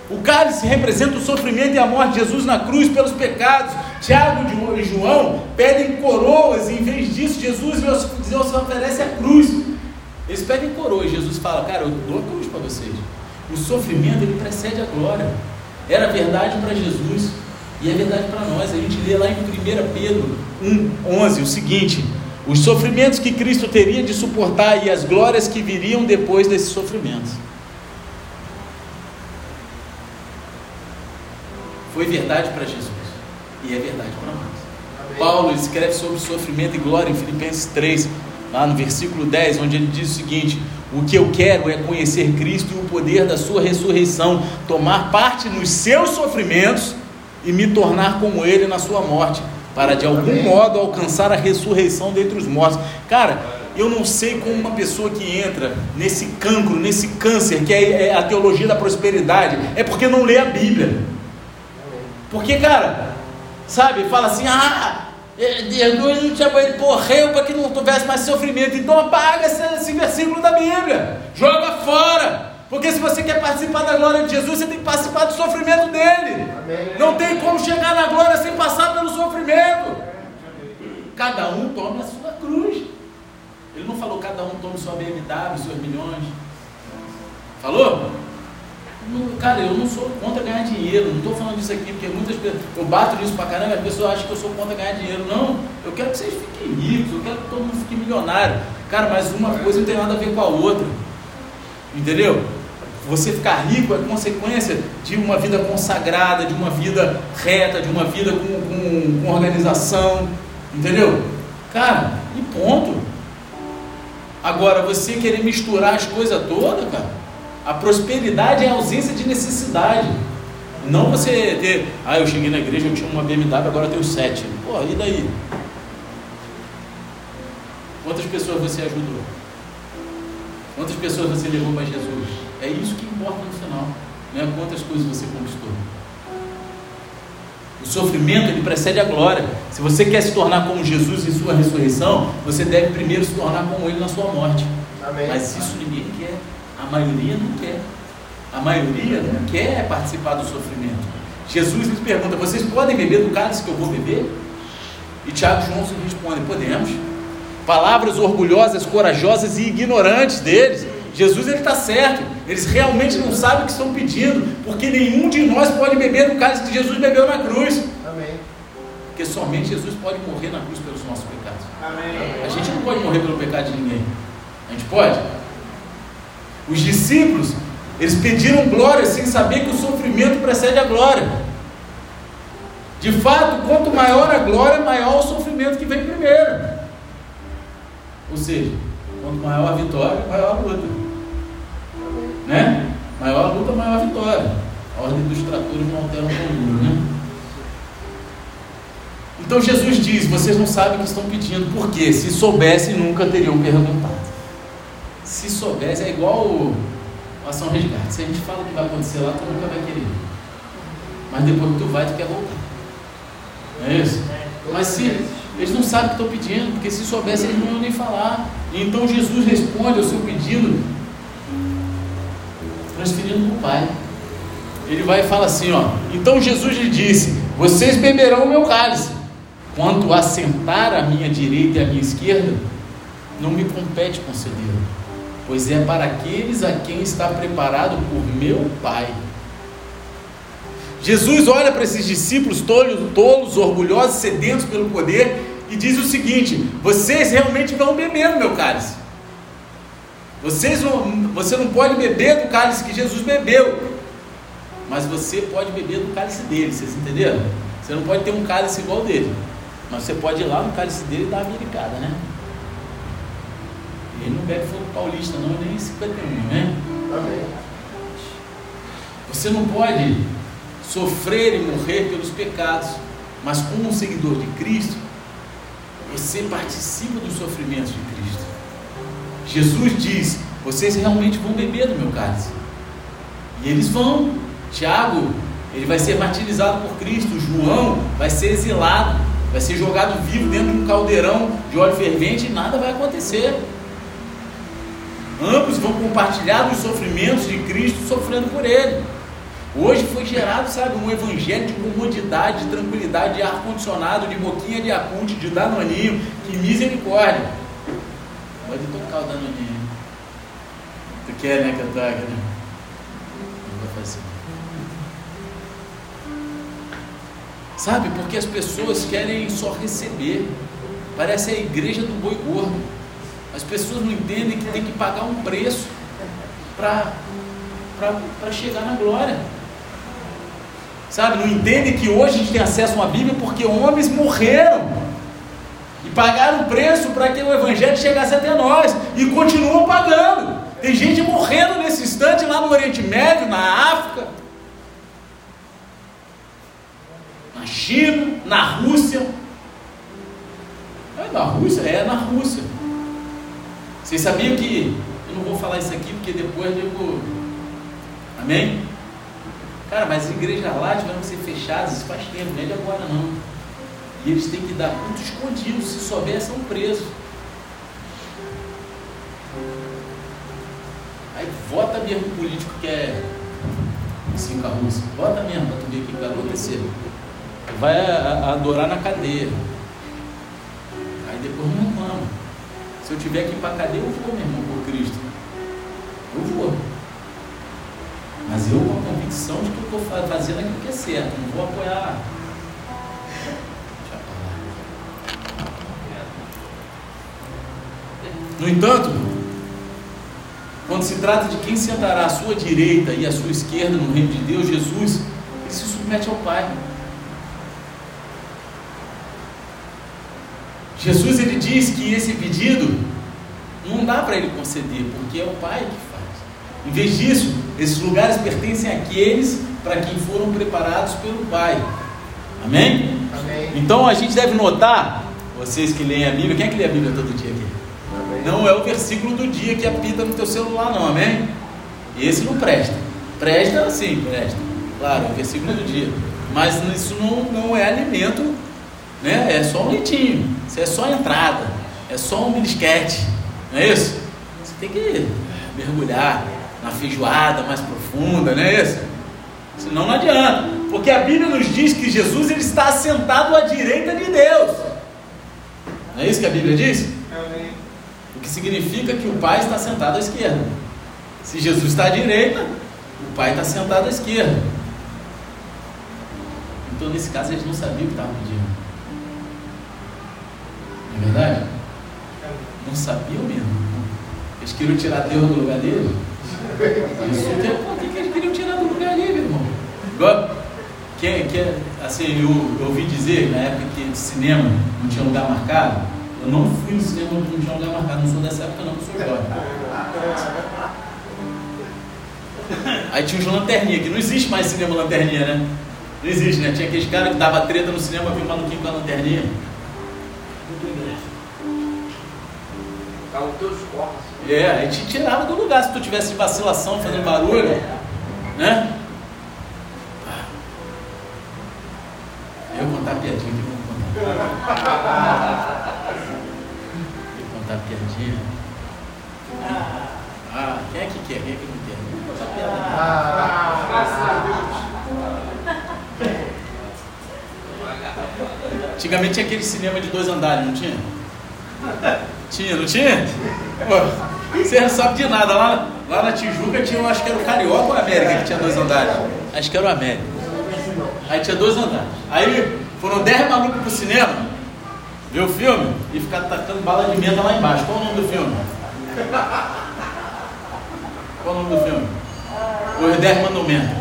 A: O cálice representa o sofrimento e a morte de Jesus na cruz pelos pecados. Tiago e João pedem coroas, e em vez disso, Jesus lhes oferece a cruz. Eles pedem coroas, Jesus fala: Cara, eu dou a cruz para vocês. O sofrimento ele precede a glória. Era verdade para Jesus e é verdade para nós. A gente lê lá em 1 Pedro 1, 11 o seguinte: os sofrimentos que Cristo teria de suportar e as glórias que viriam depois desses sofrimentos. Foi verdade para Jesus e é verdade para nós. Paulo escreve sobre sofrimento e glória em Filipenses 3, lá no versículo 10, onde ele diz o seguinte: O que eu quero é conhecer Cristo e o poder da Sua ressurreição, tomar parte nos seus sofrimentos e me tornar como Ele na Sua morte, para de algum Amém. modo alcançar a ressurreição dentre os mortos. Cara, eu não sei como uma pessoa que entra nesse cancro, nesse câncer, que é, é a teologia da prosperidade, é porque não lê a Bíblia. Porque, cara, sabe, fala assim, ah, Jesus não chamou ele, morreu para que não tivesse mais sofrimento. Então apaga esse, esse versículo da Bíblia, joga fora. Porque se você quer participar da glória de Jesus, você tem que participar do sofrimento dele. Amém. Não tem como chegar na glória sem passar pelo sofrimento. Cada um toma a sua cruz. Ele não falou cada um tome sua BMW, seus milhões. Falou? Cara, eu não sou contra ganhar dinheiro, não estou falando disso aqui, porque muitas pessoas, eu bato nisso pra caramba, as pessoas acham que eu sou contra ganhar dinheiro. Não, eu quero que vocês fiquem ricos, eu quero que todo mundo fique milionário. Cara, mas uma coisa não tem nada a ver com a outra. Entendeu? Você ficar rico é consequência de uma vida consagrada, de uma vida reta, de uma vida com, com, com organização. Entendeu? Cara, e ponto. Agora, você querer misturar as coisas todas, cara a prosperidade é a ausência de necessidade. Não você ter, ah, eu cheguei na igreja, eu tinha uma BMW, agora eu tenho sete. Pô, e daí? Quantas pessoas você ajudou? Quantas pessoas você levou para Jesus? É isso que importa no final. Não é quantas coisas você conquistou. O sofrimento ele precede a glória. Se você quer se tornar como Jesus em sua ressurreição, você deve primeiro se tornar como Ele na sua morte. Amém. Mas isso ninguém quer. A maioria não quer. A maioria não quer participar do sofrimento. Jesus lhes pergunta: Vocês podem beber do cálice que eu vou beber? E Tiago e João respondem: Podemos. Palavras orgulhosas, corajosas e ignorantes deles. Jesus ele está certo. Eles realmente não sabem o que estão pedindo, porque nenhum de nós pode beber do cálice que Jesus bebeu na cruz. Amém. Porque somente Jesus pode morrer na cruz pelos nossos pecados. Amém. A gente não pode morrer pelo pecado de ninguém. A gente pode? Os discípulos, eles pediram glória sem saber que o sofrimento precede a glória. De fato, quanto maior a glória, maior o sofrimento que vem primeiro. Ou seja, quanto maior a vitória, maior a luta. Né? Maior a luta, maior a vitória. ordem dos tratores não alteram o número, né? Então Jesus diz: vocês não sabem o que estão pedindo, porque se soubessem, nunca teriam perguntado. Se soubessem, é igual o ação resgate. Se a gente fala o que vai acontecer lá, tu nunca vai querer. Mas depois que tu vai, tu quer voltar. Não é isso? Mas se eles não sabem o que estão pedindo, porque se soubessem, eles não iam nem falar. Então Jesus responde ao seu pedido, transferindo para o Pai. Ele vai e fala assim: ó. Então Jesus lhe disse: Vocês beberão o meu cálice. Quanto a sentar à minha direita e à minha esquerda, não me compete concedê-lo, pois é para aqueles a quem está preparado por meu Pai. Jesus olha para esses discípulos tolos, tolos, orgulhosos, sedentos pelo poder e diz o seguinte: vocês realmente vão beber no meu cálice. Vocês vão, você não pode beber do cálice que Jesus bebeu, mas você pode beber do cálice dele. Vocês entenderam? Você não pode ter um cálice igual dele, mas você pode ir lá no cálice dele e dar uma americada, né? Ele não bebe fogo paulista, não, nem 51, né? Amém. Você não pode sofrer e morrer pelos pecados, mas como um seguidor de Cristo, você participa dos sofrimentos de Cristo. Jesus diz: vocês realmente vão beber do meu cálice. E eles vão. Tiago, ele vai ser martirizado por Cristo. João vai ser exilado, vai ser jogado vivo dentro de um caldeirão de óleo fervente e nada vai acontecer. Ambos vão compartilhar dos sofrimentos de Cristo sofrendo por ele. Hoje foi gerado, sabe, um evangelho de comodidade, de tranquilidade, de ar-condicionado, de boquinha de acunte, de danoninho. Que misericórdia! Pode tocar o danoninho. Tu quer, né, que eu traga, né? Fazer. Sabe, porque as pessoas querem só receber. Parece a igreja do boi gordo. As pessoas não entendem que tem que pagar um preço para chegar na glória. Sabe, não entendem que hoje a gente tem acesso a uma Bíblia porque homens morreram e pagaram preço para que o Evangelho chegasse até nós e continuam pagando. Tem gente morrendo nesse instante lá no Oriente Médio, na África, na China, na Rússia. É na Rússia? É na Rússia. Vocês sabiam que. Eu não vou falar isso aqui porque depois eu vou. Amém? Cara, mas as igrejas lá tiveram que ser fechadas, isso faz tempo, não é de agora não. E eles têm que dar culto escondido, se souber, são presos. Aí vota mesmo o político que é cinco a Rússia. Vota mesmo para tu ver o que vai acontecer. Vai adorar na cadeia. Se eu tiver que ir para a cadeia, eu vou, meu irmão, por Cristo. Eu vou. Mas eu com a convicção de que eu estou fazendo aquilo que é certo, não vou apoiar. No entanto, quando se trata de quem sentará à sua direita e à sua esquerda no reino de Deus, Jesus, ele se submete ao Pai. Jesus ele diz que esse pedido não dá para ele conceder, porque é o Pai que faz. Em vez disso, esses lugares pertencem àqueles para quem foram preparados pelo Pai. Amém? Amém? Então a gente deve notar, vocês que leem a Bíblia, quem é que lê a Bíblia todo dia aqui? Amém. Não é o versículo do dia que apita no teu celular, não, amém? Esse não presta. Presta sim, presta. Claro, é o versículo do dia. Mas isso não, não é alimento, né? É só um leitinho. Isso é só entrada. É só um bilisquete. Não é isso? Você tem que mergulhar na feijoada mais profunda, não é isso? Senão não adianta, porque a Bíblia nos diz que Jesus ele está assentado à direita de Deus. Não é isso que a Bíblia diz? O que significa que o Pai está sentado à esquerda. Se Jesus está à direita, o Pai está sentado à esquerda. Então, nesse caso, eles não sabiam o que estavam pedindo. Não é verdade? Não sabiam mesmo. Eles queriam tirar Deus do lugar dele. Isso que, eles queriam tirar do lugar meu irmão? Igual, que, que, assim, eu, eu ouvi dizer, na época que cinema não tinha lugar marcado, eu não fui no cinema não tinha lugar marcado, não sou dessa época não, sou jovem. Aí tinha os lanterninha, que não existe mais cinema lanterninha, né? Não existe, né? Tinha aqueles caras que dava treta no cinema, viu o maluquinho com a lanterninha.
B: Tá os teus corpos.
A: É, aí te tirava do lugar se tu tivesse vacilação, fazendo barulho, né? Eu vou contar piadinha aqui, vou contar. Vou contar piadinha. Ah, quem é que quer? Quem é que não quer? Vou contar piada. Antigamente tinha aquele cinema de dois andares, não tinha? Tinha, não tinha? Pô, você não sabe de nada. Lá, lá na Tijuca tinha, eu acho que era o Carioca ou o América que tinha dois andares? Acho que era o América. Aí tinha dois andares. Aí foram dez malucos pro cinema, ver o filme e ficar tacando bala de menta lá embaixo. Qual o nome do filme? Qual o nome do filme? Os Dez Mandamentos.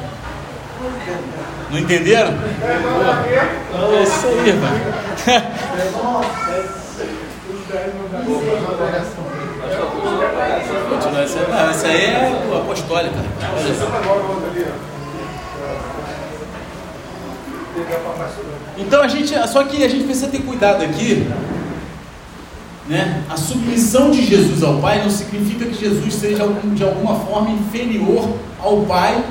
A: Não entenderam? É isso aí, mano. Continua essa, não, essa aí é apostólica. Então a gente, só que a gente precisa ter cuidado aqui, né? A submissão de Jesus ao Pai não significa que Jesus seja de alguma forma inferior ao Pai,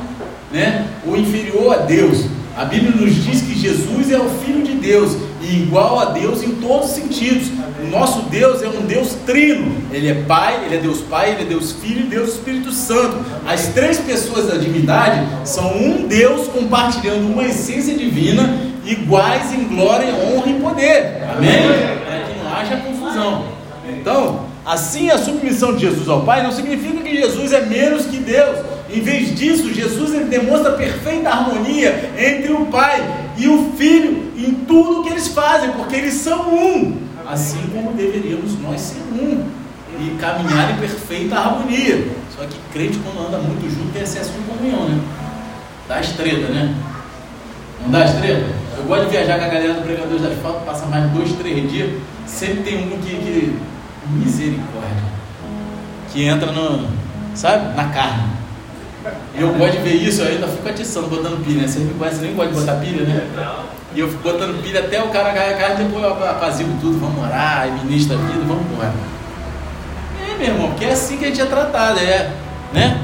A: né? Ou inferior a Deus. A Bíblia nos diz que Jesus é o Filho de Deus e igual a Deus em todos os sentidos. Nosso Deus é um Deus trino. Ele é Pai, Ele é Deus Pai, Ele é Deus Filho e Deus Espírito Santo. As três pessoas da divindade são um Deus compartilhando uma essência divina, iguais em glória, honra e poder. Amém? Para que não haja confusão. Então, assim a submissão de Jesus ao Pai não significa que Jesus é menos que Deus. Em vez disso, Jesus ele demonstra perfeita harmonia entre o Pai e o Filho em tudo que eles fazem, porque eles são um, assim como deveríamos nós ser um e caminhar em perfeita harmonia. Só que crente quando anda muito junto tem excesso de comunhão, né? Dá estrela, né? Não dá estrela? Eu gosto de viajar com a galera do Pregadores da Asfalto, passa mais dois, três dias, sempre tem um que, que misericórdia, que entra no, sabe, na carne. Eu gosto de ver isso, eu ainda fico atiçando, botando pilha. Né? Vocês me conhecem, nem gosta de botar pilha, né? E eu fico botando pilha até o cara ganhar a carne, depois eu apazigo tudo, vamos orar, ministra a vida, vamos embora. É, meu irmão, porque é assim que a gente é tratado, é, né?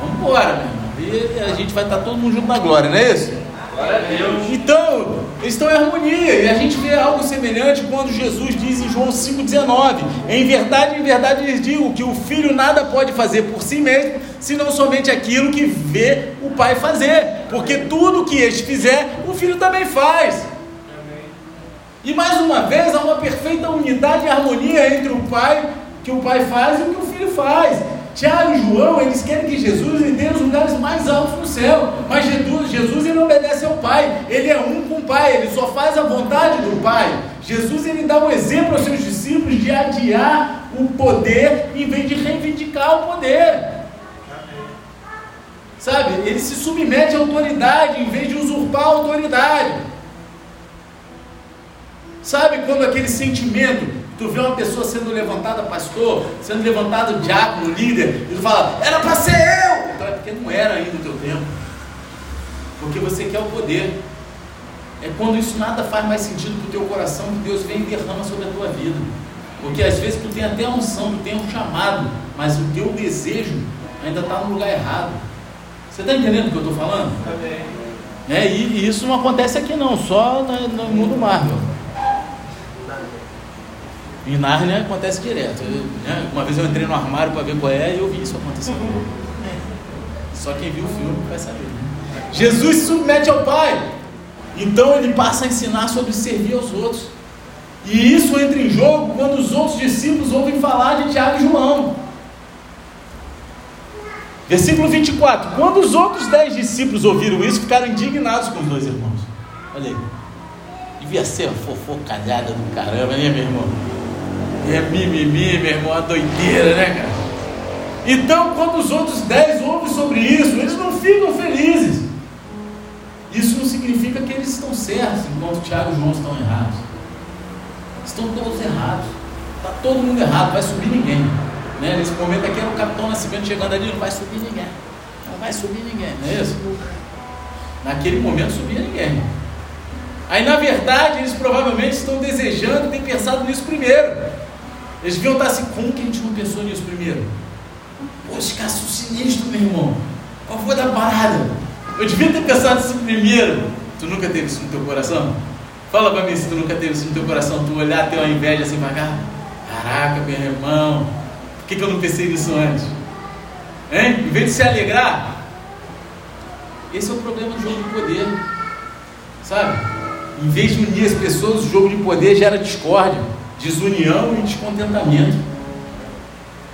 A: Vamos embora, meu irmão. E a gente vai estar todo mundo junto na glória, não é isso?
B: Glória a Deus.
A: Então, eles estão em harmonia. E a gente vê algo semelhante quando Jesus diz em João 5,19: Em verdade, em verdade lhes digo que o filho nada pode fazer por si mesmo, senão somente aquilo que vê o pai fazer. Porque tudo que este fizer, o filho também faz. E mais uma vez há uma perfeita unidade e harmonia entre o pai, que o pai faz e o que o filho faz. Tiago e João, eles querem que Jesus lhe dê os lugares mais altos no céu. Mas Jesus, Jesus ele obedece ao Pai. Ele é um com o Pai. Ele só faz a vontade do Pai. Jesus ele dá um exemplo aos seus discípulos de adiar o poder em vez de reivindicar o poder. Sabe? Ele se submete à autoridade em vez de usurpar a autoridade. Sabe quando aquele sentimento Tu vê uma pessoa sendo levantada pastor, sendo levantado diácono, líder, e tu fala, era para ser eu! Então é porque não era ainda o teu tempo. Porque você quer o poder. É quando isso nada faz mais sentido para o teu coração que Deus vem e derrama sobre a tua vida. Porque às vezes tu tem até a unção, tu tem um chamado, mas o teu desejo ainda está no lugar errado. Você está entendendo o que eu estou falando?
B: Amém.
A: É, e, e, isso não acontece aqui não, só no, no mundo Marvel. Em Nárnia acontece direto. Eu, né? Uma vez eu entrei no armário para ver qual é e eu vi isso acontecendo. Só quem viu o filme vai saber. Né? Jesus se submete ao Pai. Então ele passa a ensinar sobre servir aos outros. E isso entra em jogo quando os outros discípulos ouvem falar de Tiago e João. Versículo 24: Quando os outros dez discípulos ouviram isso, ficaram indignados com os dois irmãos. Olha aí. Devia ser uma fofocalhada do caramba, né, meu irmão? É mimimi, meu irmão, a doideira, né, cara? Então, quando os outros dez ouvem sobre isso, eles não ficam felizes. Isso não significa que eles estão certos, enquanto Tiago e João estão errados. Estão todos errados. Está todo mundo errado, vai subir ninguém. Né? Nesse momento aqui era o Capitão Nascimento chegando ali, não vai subir ninguém. Não vai subir ninguém, não é isso? Naquele momento subia ninguém. Aí na verdade eles provavelmente estão desejando ter pensado nisso primeiro. Eles deviam estar assim, como que a gente não pensou nisso primeiro? Pô, esse cara sinistro, meu irmão. Qual foi da parada? Eu devia ter pensado nisso primeiro. Tu nunca teve isso no teu coração? Fala pra mim se tu nunca teve isso no teu coração, tu olhar, ter uma inveja assim pra cá. Caraca, meu irmão, por que, que eu não pensei nisso antes? Hein? Em vez de se alegrar, esse é o problema do jogo de poder. Sabe? Em vez de unir as pessoas, o jogo de poder gera discórdia, desunião e descontentamento.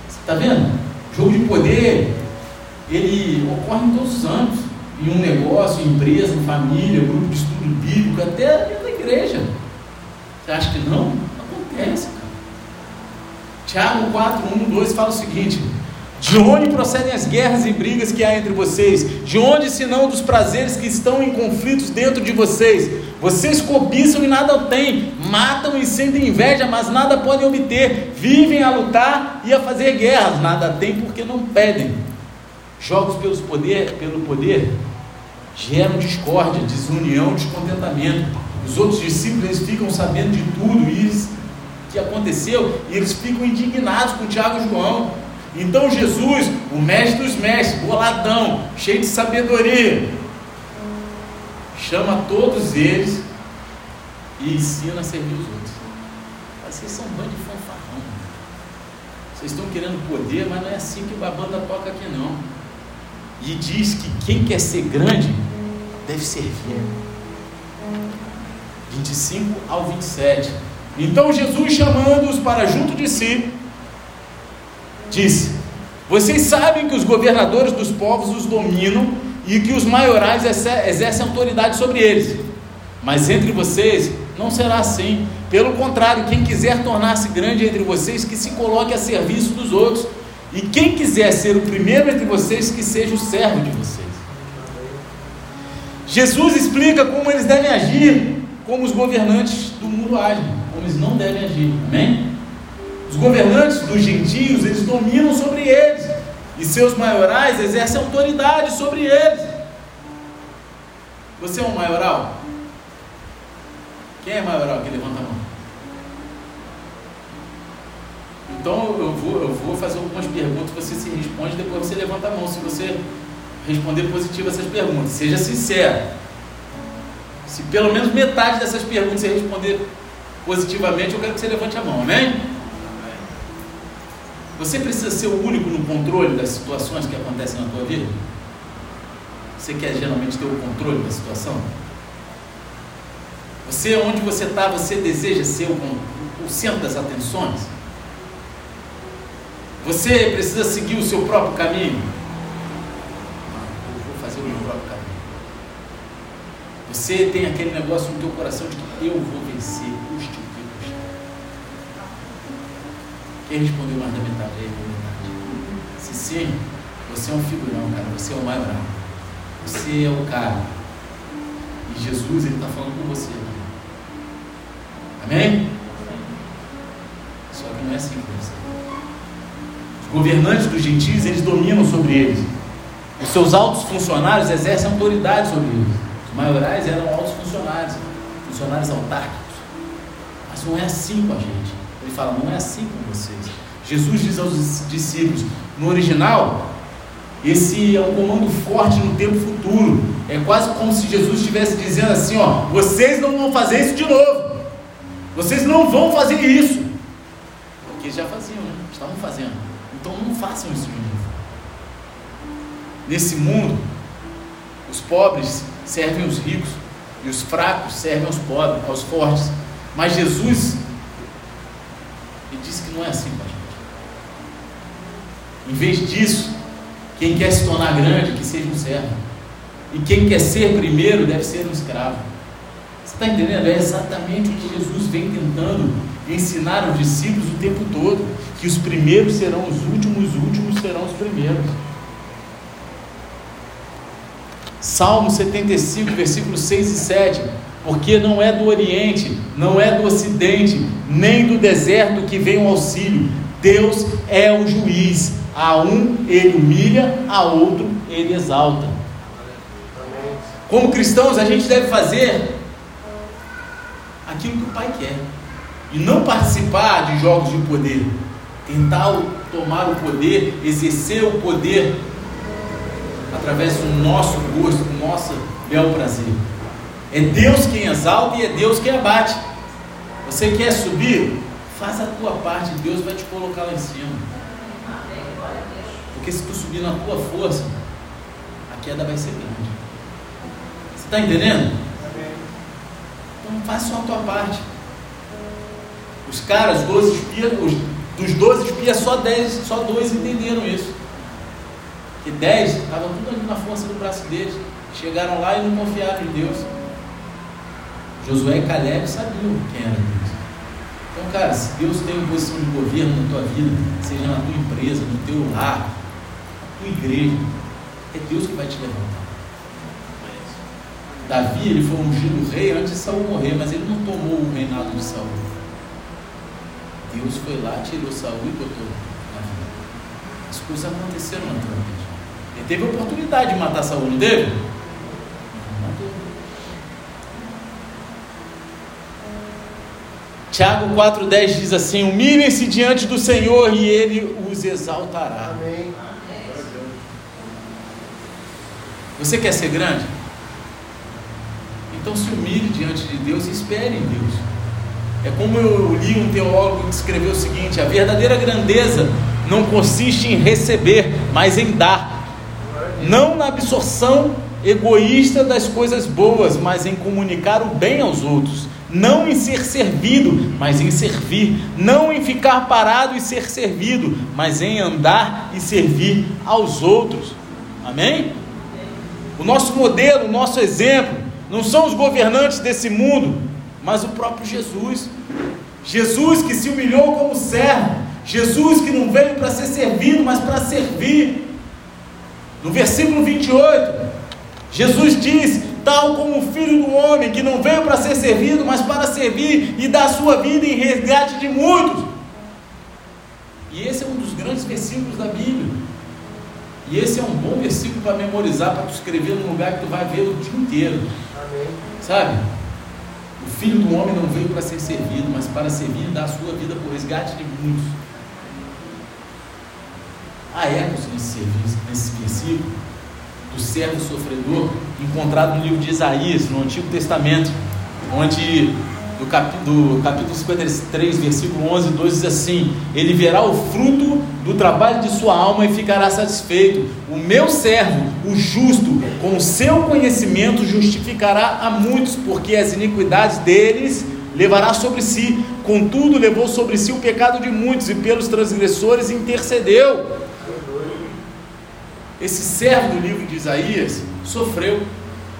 A: Você está vendo? O jogo de poder, ele ocorre em todos os âmbitos. Em um negócio, em empresa, em família, grupo de estudo bíblico, até da igreja. Você acha que não? Acontece, cara. Tiago 4, 1, 2 fala o seguinte: De onde procedem as guerras e brigas que há entre vocês? De onde, senão, dos prazeres que estão em conflitos dentro de vocês? Vocês cobiçam e nada têm, matam e sentem inveja, mas nada podem obter, vivem a lutar e a fazer guerras, nada têm porque não pedem. Jogos pelos poder, pelo poder geram discórdia, desunião, descontentamento. Os outros discípulos ficam sabendo de tudo isso que aconteceu e eles ficam indignados com Tiago e João. Então Jesus, o mestre dos mestres, boladão, cheio de sabedoria, chama todos eles e ensina a servir os outros. Vocês são um bando de fanfarrão. Vocês estão querendo poder, mas não é assim que a banda toca aqui não. E diz que quem quer ser grande deve servir. 25 ao 27. Então Jesus, chamando-os para junto de si, disse: Vocês sabem que os governadores dos povos os dominam e que os maiorais exercem autoridade sobre eles. Mas entre vocês não será assim. Pelo contrário, quem quiser tornar-se grande entre vocês, que se coloque a serviço dos outros. E quem quiser ser o primeiro entre vocês, que seja o servo de vocês. Jesus explica como eles devem agir, como os governantes do mundo agem, como eles não devem agir. Amém? Os governantes dos gentios, eles dominam sobre eles, e seus maiorais exercem autoridade sobre eles. Você é um maioral? Quem é maioral? Que levanta a mão. Então eu vou, eu vou fazer algumas perguntas, você se responde, depois você levanta a mão. Se você responder positivo essas perguntas, seja sincero. Se pelo menos metade dessas perguntas você responder positivamente, eu quero que você levante a mão, amém? Você precisa ser o único no controle das situações que acontecem na tua vida? Você quer geralmente ter o controle da situação? Você, onde você está, você deseja ser o, o centro das atenções? Você precisa seguir o seu próprio caminho? Eu vou fazer o meu próprio caminho. Você tem aquele negócio no teu coração de que eu vou vencer, Quem respondeu mais da metade aí? Metade. Se sim, você é um figurão, cara. Você é o maior. Você é o cara. E Jesus, ele está falando com você. Amém? Só que não é assim que deve ser governantes dos gentios, eles dominam sobre eles. Os seus altos funcionários exercem autoridade sobre eles. Os maiorais eram altos funcionários, funcionários autárquicos. Mas não é assim com a gente. Ele fala, não é assim com vocês. Jesus diz aos discípulos, no original, esse é um comando forte no tempo futuro. É quase como se Jesus estivesse dizendo assim: ó, vocês não vão fazer isso de novo. Vocês não vão fazer isso. Porque já faziam, né? Estavam fazendo. Então não façam isso de novo. Nesse mundo, os pobres servem os ricos e os fracos servem aos pobres, aos fortes. Mas Jesus ele disse que não é assim gente. Em vez disso, quem quer se tornar grande, que seja um servo. E quem quer ser primeiro deve ser um escravo. Você está entendendo? É exatamente o que Jesus vem tentando ensinar aos discípulos o tempo todo que os primeiros serão os últimos, os últimos serão os primeiros. Salmo 75, versículos 6 e 7. Porque não é do Oriente, não é do Ocidente, nem do deserto que vem o auxílio. Deus é o juiz. A um ele humilha, a outro ele exalta. Como cristãos, a gente deve fazer aquilo que o Pai quer e não participar de jogos de poder, tentar tomar o poder, exercer o poder através do nosso gosto, do nosso bel prazer. É Deus quem exalta e é Deus quem abate. Você quer subir? Faz a tua parte, Deus vai te colocar lá em cima. Porque se tu subir na tua força, a queda vai ser grande. Você está entendendo? Então faz só a tua parte. Os caras, 12 espias, os, dos 12 espias, só 10, só dois entenderam isso. Que 10 estavam tudo ali na força do braço deles. Chegaram lá e não confiaram em Deus. Josué e Caleb sabiam quem era Deus. Então, cara, se Deus tem uma posição de governo na tua vida, seja na tua empresa, no teu lar, tua igreja, é Deus que vai te levantar. Davi, ele foi ungido rei antes de Saul morrer, mas ele não tomou o reinado de Saul. Deus foi lá, tirou Saul e botou na vida. As coisas aconteceram naturalmente. Ele teve a oportunidade de matar Saul, não teve? Tiago 4,10 diz assim: Humilhem-se diante do Senhor e Ele os exaltará. Amém. Você quer ser grande? Então se humilhe diante de Deus e espere em Deus. É como eu li um teólogo que escreveu o seguinte: a verdadeira grandeza não consiste em receber, mas em dar. Não na absorção egoísta das coisas boas, mas em comunicar o bem aos outros não em ser servido, mas em servir, não em ficar parado e ser servido, mas em andar e servir aos outros. Amém? O nosso modelo, o nosso exemplo, não são os governantes desse mundo, mas o próprio Jesus. Jesus que se humilhou como servo, Jesus que não veio para ser servido, mas para servir. No versículo 28, Jesus diz: tal como o filho do homem, que não veio para ser servido, mas para servir e dar sua vida em resgate de muitos. E esse é um dos grandes versículos da Bíblia. E esse é um bom versículo para memorizar, para tu escrever num lugar que tu vai ver o dia inteiro. Amém. Sabe? O filho do homem não veio para ser servido, mas para servir e dar a sua vida por resgate de muitos. Há ecos nesse, nesse versículo do servo sofredor, encontrado no livro de Isaías, no Antigo Testamento, onde do, cap, do capítulo 53, versículo 11 e 12 diz assim: Ele verá o fruto do trabalho de sua alma e ficará satisfeito. O meu servo, o justo, com o seu conhecimento justificará a muitos, porque as iniquidades deles levará sobre si. Contudo, levou sobre si o pecado de muitos e pelos transgressores intercedeu. Esse servo do livro de Isaías sofreu,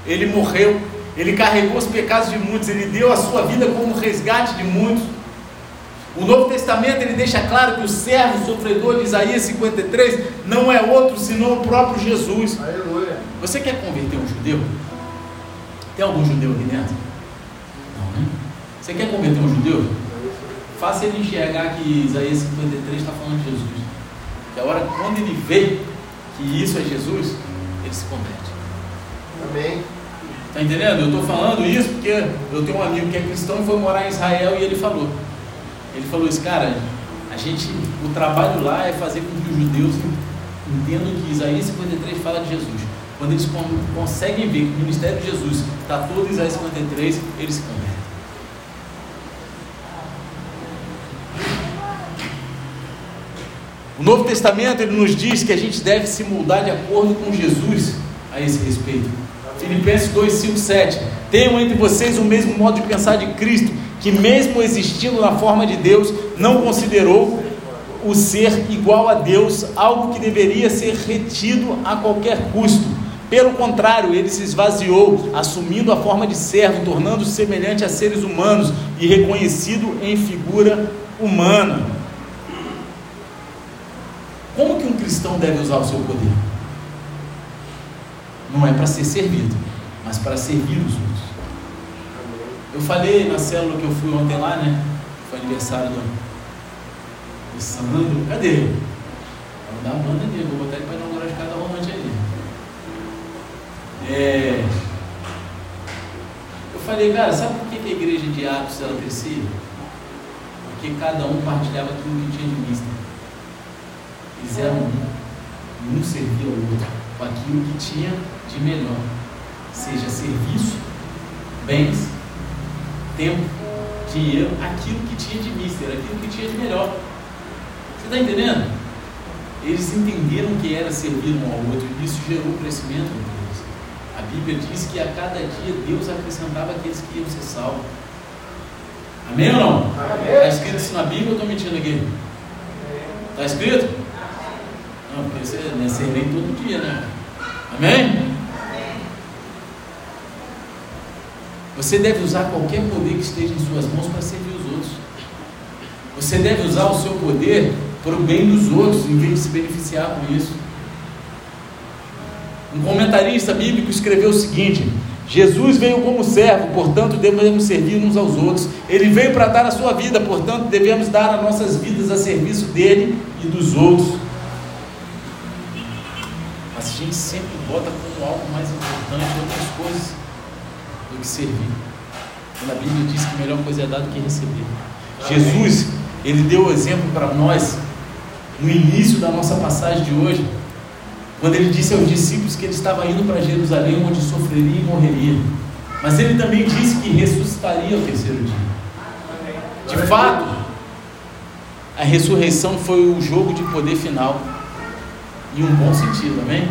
A: ele morreu, ele carregou os pecados de muitos, ele deu a sua vida como resgate de muitos. O Novo Testamento ele deixa claro que o servo sofredor de Isaías 53 não é outro senão o próprio Jesus. Aleluia. Você quer converter um judeu? Tem algum judeu aqui dentro? Não, né? Você quer converter um judeu? Faça ele enxergar que Isaías 53 está falando de Jesus. Que a hora quando ele vê que isso é Jesus, ele se converte. Amém. Está entendendo? Eu estou falando isso porque eu tenho um amigo que é cristão e foi morar em Israel e ele falou. Ele falou isso, cara, a gente, o trabalho lá é fazer com que os judeus entendam que Isaías 53 fala de Jesus. Quando eles conseguem ver que o ministério de Jesus está todo em Isaías 53, eles se convertem. O Novo Testamento ele nos diz que a gente deve se mudar de acordo com Jesus a esse respeito. Filipenses 2, 5, 7. Tenham entre vocês o mesmo modo de pensar de Cristo, que mesmo existindo na forma de Deus, não considerou o ser igual a Deus algo que deveria ser retido a qualquer custo. Pelo contrário, ele se esvaziou, assumindo a forma de servo, tornando-se semelhante a seres humanos e reconhecido em figura humana. Como que um cristão deve usar o seu poder? Não é para ser servido, mas para servir os outros. Eu falei na célula que eu fui ontem lá, né? Foi aniversário do, do Sandro. Cadê ele? Vamos dar banda nele, vou botar ele para inaugurar de cada rolante aí. É... Eu falei, cara, sabe por que a igreja de Atos ela crescia? Porque cada um partilhava tudo que tinha de vista. Eles eram um, um servia ao outro, com aquilo que tinha de melhor. Seja serviço, bens, tempo, dinheiro, aquilo que tinha de mister, aquilo que tinha de melhor. Você está entendendo? Eles entenderam que era servir um ao outro e isso gerou crescimento deles. A Bíblia diz que a cada dia Deus acrescentava aqueles que iam ser salvos. Amém ou não? Está escrito isso na Bíblia ou estou mentindo aqui? Está escrito? Não, porque você, né, lê todo dia, né? Amém? Você deve usar qualquer poder que esteja em suas mãos para servir os outros. Você deve usar o seu poder para o bem dos outros, em vez de se beneficiar com isso. Um comentarista bíblico escreveu o seguinte: Jesus veio como servo, portanto devemos servir uns aos outros. Ele veio para dar a sua vida, portanto devemos dar as nossas vidas a serviço dele e dos outros. Mas a gente sempre bota como algo mais importante outras coisas do que servir. Quando a Bíblia diz que a melhor coisa é dar do que receber. Jesus, ele deu o exemplo para nós no início da nossa passagem de hoje, quando ele disse aos discípulos que ele estava indo para Jerusalém, onde sofreria e morreria. Mas ele também disse que ressuscitaria ao terceiro dia. De fato, a ressurreição foi o jogo de poder final, em um bom sentido, amém?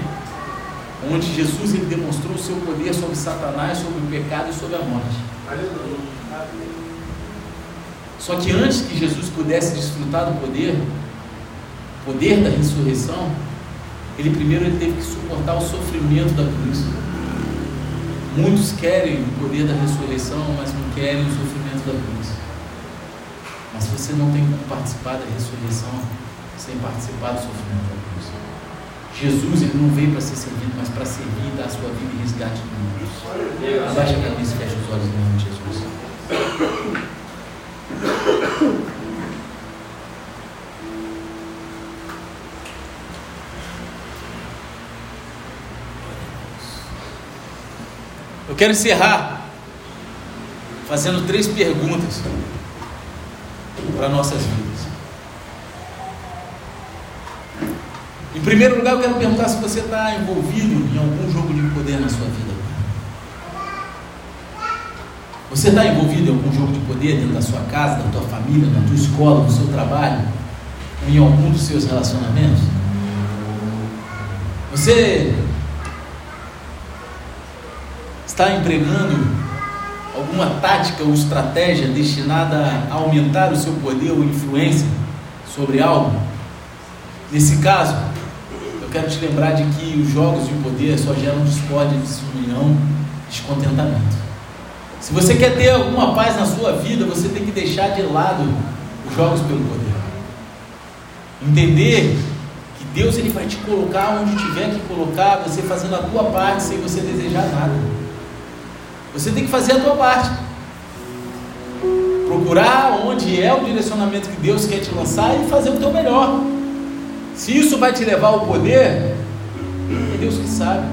A: Onde Jesus ele demonstrou o seu poder sobre Satanás, sobre o pecado e sobre a morte. Só que antes que Jesus pudesse desfrutar do poder, poder da ressurreição, ele primeiro ele teve que suportar o sofrimento da cruz. Muitos querem o poder da ressurreição, mas não querem o sofrimento da cruz. Mas você não tem como participar da ressurreição sem participar do sofrimento da cruz. Jesus ele não veio para ser servido, mas para servir e dar a sua vida e resgate do mundo. Abaixa a cabeça e fecha os olhos em nome de Jesus. Eu quero encerrar fazendo três perguntas para nossas vidas. Em primeiro lugar, eu quero perguntar se você está envolvido em algum jogo de poder na sua vida. Você está envolvido em algum jogo de poder dentro da sua casa, da tua família, na tua escola, no seu trabalho, em algum dos seus relacionamentos? Você está empregando alguma tática ou estratégia destinada a aumentar o seu poder ou influência sobre algo? Nesse caso, quero te lembrar de que os jogos de poder só geram discórdia, desunião, descontentamento. Se você quer ter alguma paz na sua vida, você tem que deixar de lado os jogos pelo poder. Entender que Deus ele vai te colocar onde tiver que colocar, você fazendo a tua parte sem você desejar nada. Você tem que fazer a tua parte. Procurar onde é o direcionamento que Deus quer te lançar e fazer o teu melhor. Se isso vai te levar ao poder, é Deus que sabe.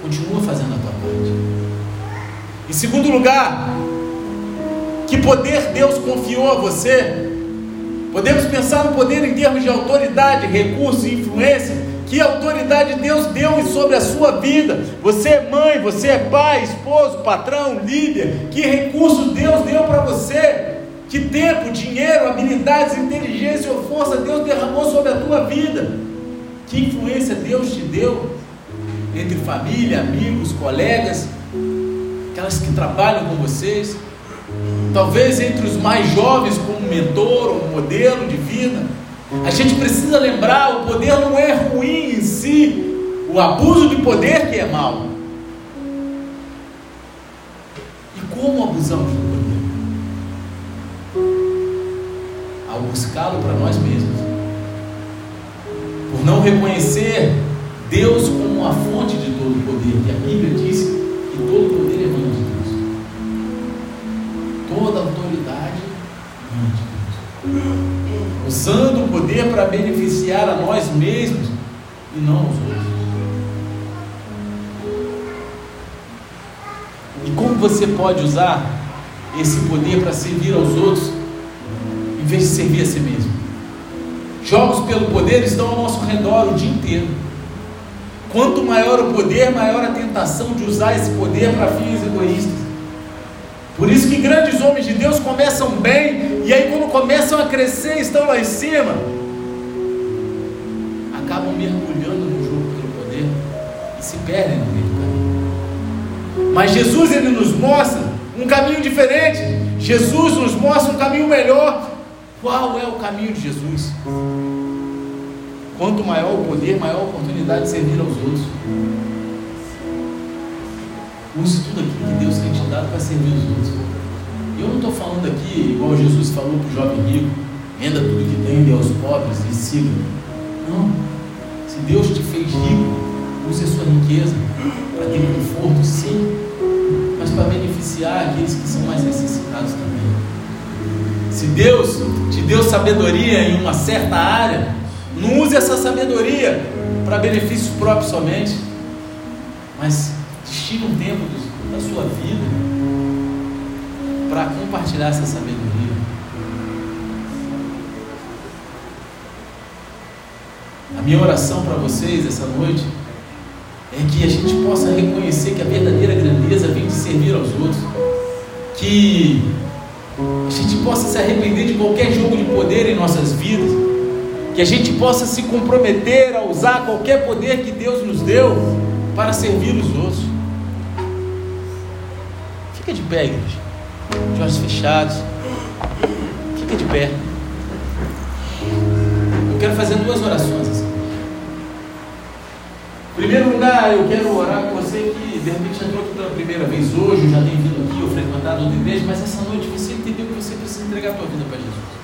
A: Continua fazendo a tua parte. Em segundo lugar, que poder Deus confiou a você? Podemos pensar no poder em termos de autoridade, recurso e influência. Que autoridade Deus deu sobre a sua vida? Você é mãe, você é pai, esposo, patrão, líder. Que recurso Deus deu para? Que tempo, dinheiro, habilidades, inteligência ou força Deus derramou sobre a tua vida? Que influência Deus te deu entre família, amigos, colegas, aquelas que trabalham com vocês? Talvez entre os mais jovens, como mentor ou modelo de vida. A gente precisa lembrar: o poder não é ruim em si, o abuso de poder que é mal. E como abusamos buscá-lo para nós mesmos, por não reconhecer Deus como a fonte de todo o poder, que a Bíblia diz que todo o poder emana de Deus, toda autoridade emana de Deus. usando o poder para beneficiar a nós mesmos e não aos outros. E como você pode usar esse poder para servir aos outros, em vez de servir a si mesmo? Jogos pelo poder estão ao nosso redor o dia inteiro. Quanto maior o poder, maior a tentação de usar esse poder para fins egoístas. Por isso que grandes homens de Deus começam bem, e aí quando começam a crescer, estão lá em cima, acabam mergulhando no jogo pelo poder e se perdem no meio do caminho. Mas Jesus ele nos mostra um caminho diferente. Jesus nos mostra um caminho melhor. Qual é o caminho de Jesus? Quanto maior o poder, maior a oportunidade de servir aos outros. Use tudo aquilo que Deus tem te dado para servir os outros. Eu não estou falando aqui, igual Jesus falou para o jovem rico, venda tudo que tem, dê aos pobres e siga. Não. Se Deus te fez rico, use a sua riqueza para ter conforto, sim, mas para beneficiar aqueles que são mais necessitados também. Se Deus te deu sabedoria em uma certa área, não use essa sabedoria para benefício próprio somente, mas destine um tempo da sua vida para compartilhar essa sabedoria. A minha oração para vocês essa noite é que a gente possa reconhecer que a verdadeira grandeza vem de servir aos outros, que gente possa se arrepender de qualquer jogo de poder em nossas vidas que a gente possa se comprometer a usar qualquer poder que Deus nos deu para servir os outros. Fica de pé, igreja. De olhos fechados. Fica de pé. Eu quero fazer duas orações. Assim. Em primeiro lugar, eu quero orar com você que de repente entrou aqui pela primeira vez hoje, já tem vindo aqui ou frequentado outra igreja, mas essa noite você entendeu que você precisa entregar a tua vida para Jesus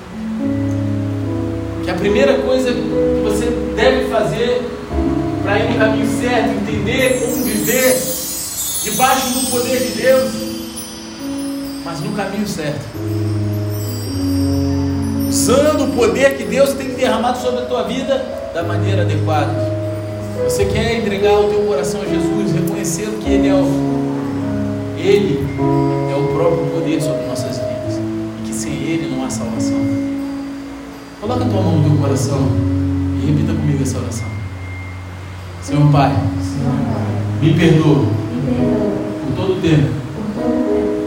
A: que a primeira coisa que você deve fazer para ir no caminho certo, entender como viver debaixo do poder de Deus, mas no caminho certo. Usando o poder que Deus tem derramado sobre a tua vida da maneira adequada. Você quer entregar o teu coração a Jesus, reconhecer que Ele é o, Ele é o próprio poder sobre nossas Coloca a tua mão no teu coração e repita comigo essa oração. Senhor Pai, me perdoa por todo o tempo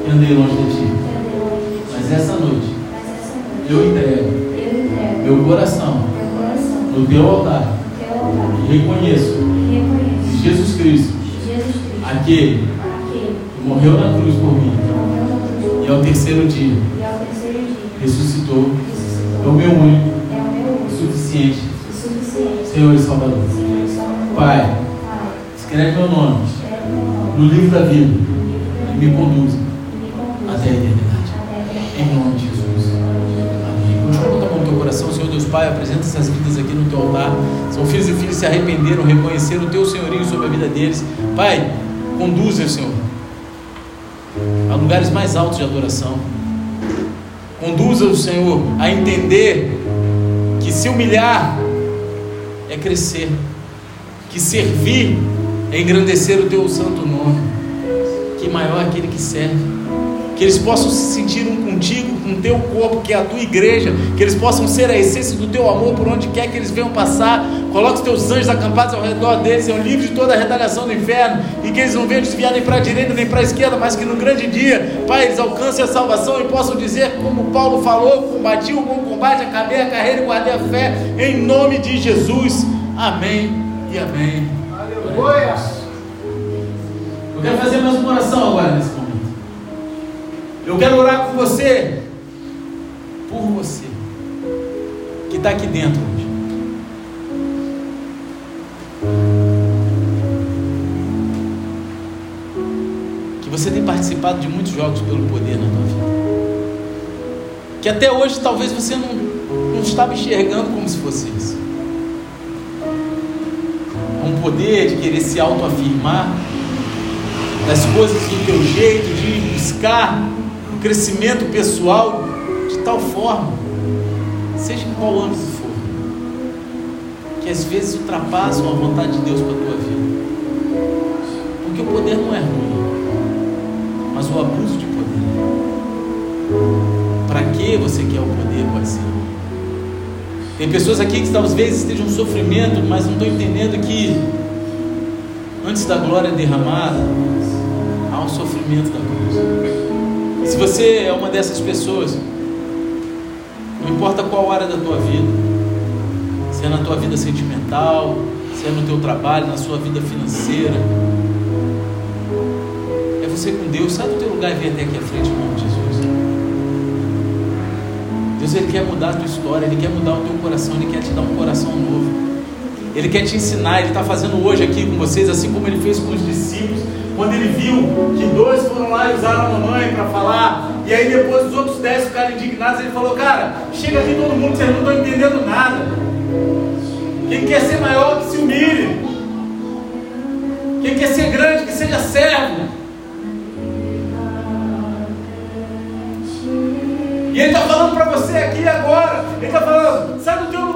A: que andei longe de Ti. Mas essa noite eu entrego meu coração no Teu altar e reconheço que Jesus Cristo, aquele que morreu na cruz por mim e ao terceiro dia ressuscitou é o meu único, é suficiente, Senhor e Salvador. Pai, escreve meu nome no livro da vida e me conduz até a eternidade. Em nome de Jesus. Amém. Continua com a mão no teu coração, Senhor Deus Pai, apresenta essas vidas aqui no teu altar. São filhos e filhas que se arrependeram, reconheceram o teu senhorio sobre a vida deles. Pai, conduza, Senhor, a lugares mais altos de adoração. Conduza o Senhor a entender que se humilhar é crescer, que servir é engrandecer o teu santo nome, que maior é aquele que serve que eles possam se sentir um contigo, com o teu corpo, que é a tua igreja, que eles possam ser a essência do teu amor por onde quer que eles venham passar. Coloque os teus anjos acampados ao redor deles, sejam livres de toda a retaliação do inferno, e que eles não venham desviar nem para a direita nem para a esquerda, mas que no grande dia, Pai, eles alcancem a salvação e possam dizer, como Paulo falou: combati o bom combate, acabei a carreira e guardei a fé, em nome de Jesus. Amém e amém. Aleluia. Eu quero fazer mais uma oração agora nesse. Eu quero orar com você, por você, que está aqui dentro hoje. Que você tem participado de muitos jogos pelo poder na tua vida. Que até hoje talvez você não, não estava enxergando como se fosse isso. Um poder de querer se autoafirmar, das coisas do teu jeito, de buscar crescimento pessoal de tal forma, seja em qual âmbito for, que às vezes ultrapassam a vontade de Deus para a tua vida. Porque o poder não é ruim, mas o abuso de poder. Para que você quer o poder pode ser ruim. Tem pessoas aqui que talvez estejam em sofrimento, mas não estão entendendo que antes da glória derramada, há um sofrimento da se você é uma dessas pessoas, não importa qual área da tua vida, se é na tua vida sentimental, se é no teu trabalho, na sua vida financeira, é você com Deus, sai do teu lugar e vem até aqui à frente, de Jesus. Deus ele quer mudar a tua história, Ele quer mudar o teu coração, Ele quer te dar um coração novo. Ele quer te ensinar, Ele está fazendo hoje aqui com vocês, assim como Ele fez com os discípulos, quando Ele viu que dois foram lá e usaram a mamãe para falar, e aí depois os outros dez ficaram indignados, Ele falou: Cara, chega aqui todo mundo, vocês não estão entendendo nada. Quem quer ser maior que se humilhe, quem quer ser grande que seja servo. E ele está falando para você aqui agora. Ele está falando, sai do teu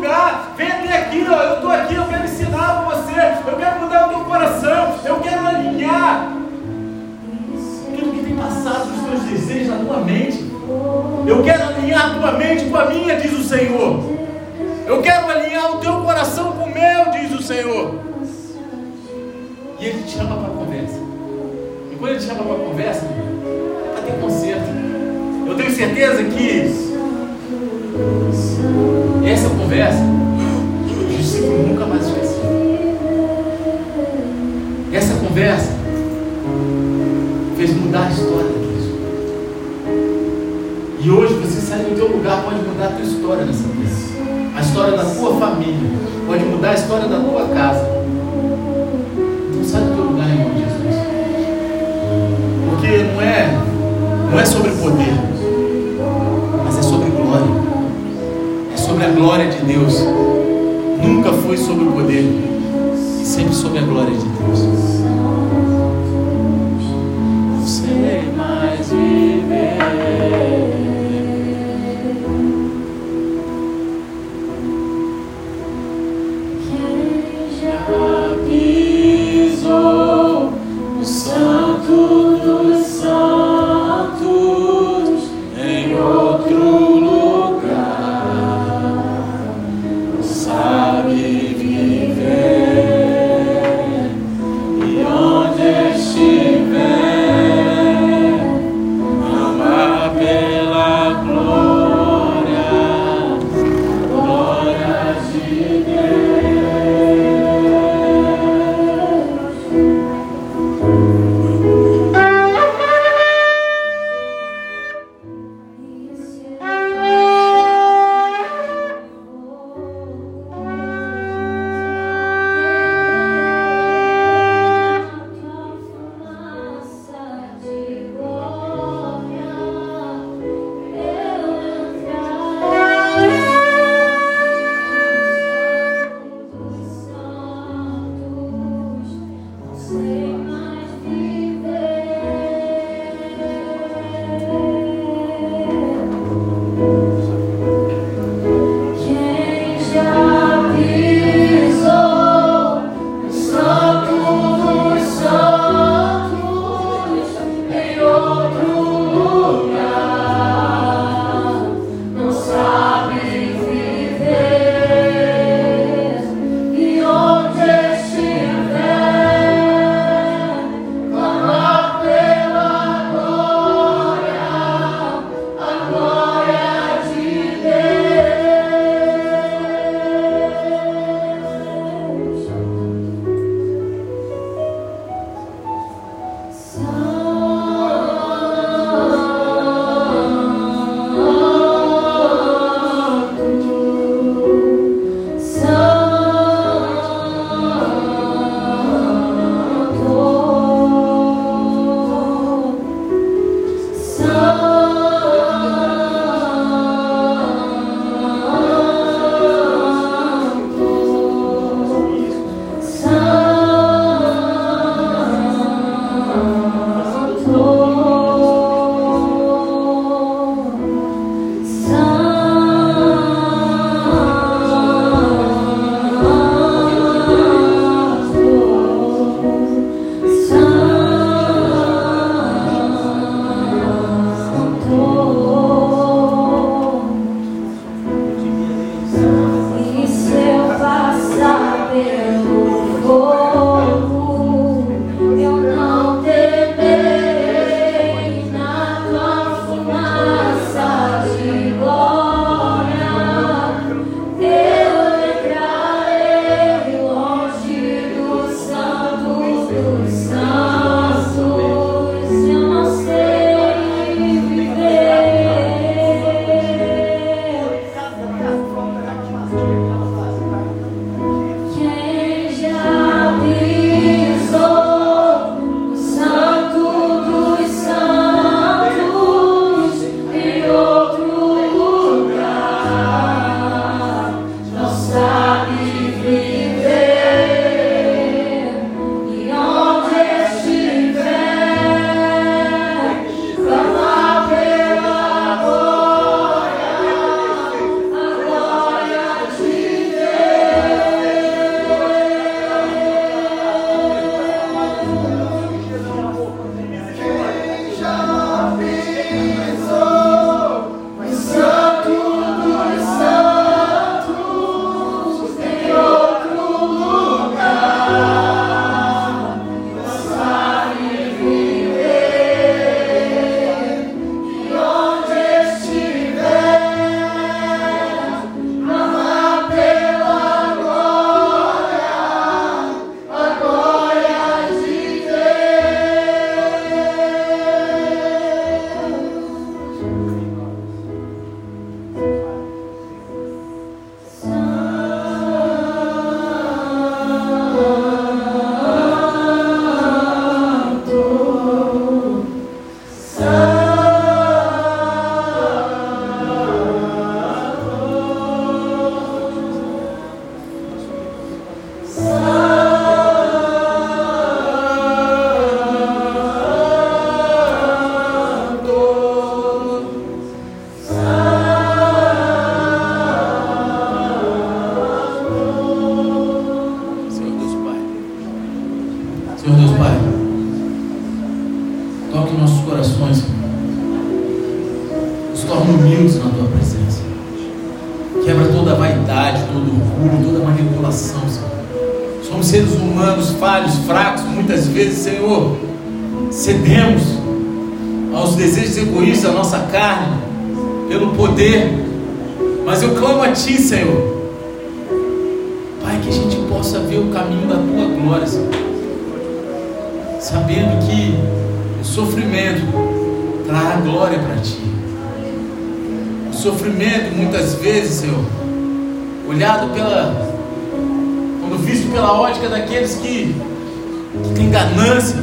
A: que têm ganância,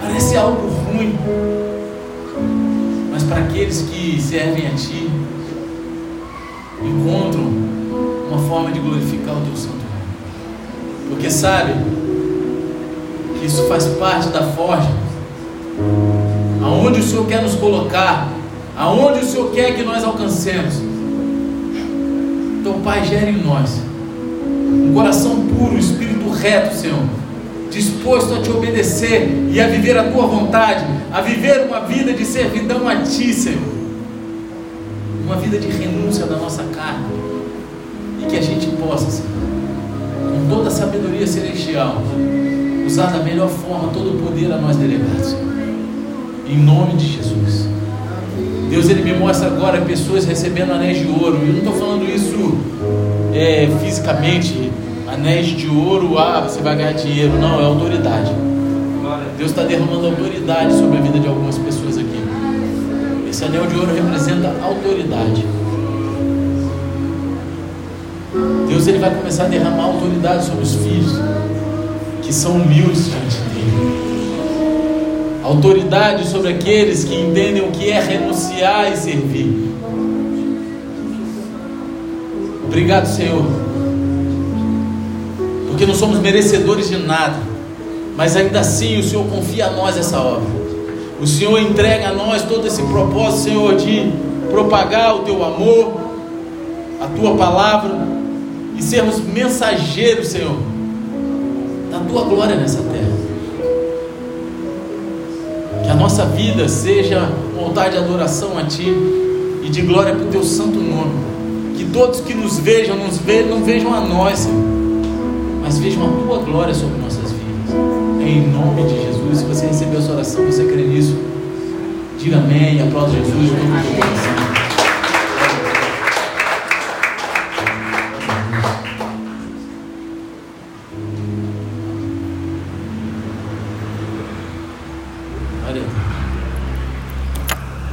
A: parece algo ruim, mas para aqueles que servem a Ti, encontram uma forma de glorificar o Teu Santo Nome, porque sabe que isso faz parte da forja, aonde o Senhor quer nos colocar, aonde o Senhor quer que nós alcancemos. Então, Pai, gere em nós um coração puro, um espírito reto, Senhor, disposto a te obedecer e a viver a tua vontade, a viver uma vida de servidão a ti, Senhor, uma vida de renúncia da nossa carne, e que a gente possa, Senhor, com toda a sabedoria celestial, usar da melhor forma todo o poder a nós delegados, em nome de Jesus. Deus ele me mostra agora pessoas recebendo anéis de ouro. Eu não estou falando isso é, fisicamente, anéis de ouro, ah, você vai ganhar dinheiro. Não, é autoridade. Deus está derramando autoridade sobre a vida de algumas pessoas aqui. Esse anel de ouro representa autoridade. Deus ele vai começar a derramar autoridade sobre os filhos que são humildes diante dele autoridade sobre aqueles que entendem o que é renunciar e servir. Obrigado, Senhor, porque não somos merecedores de nada, mas ainda assim o Senhor confia a nós essa obra. O Senhor entrega a nós todo esse propósito, Senhor, de propagar o teu amor, a tua palavra e sermos mensageiros, Senhor, da tua glória nessa terra. Que a nossa vida seja um altar de adoração a Ti e de glória para o Teu santo nome. Que todos que nos vejam, nos vejam, não vejam a nós, Senhor, mas vejam a Tua glória sobre nossas vidas. Em nome de Jesus. Se você recebeu essa oração, você crê nisso, diga amém e aplauda Jesus.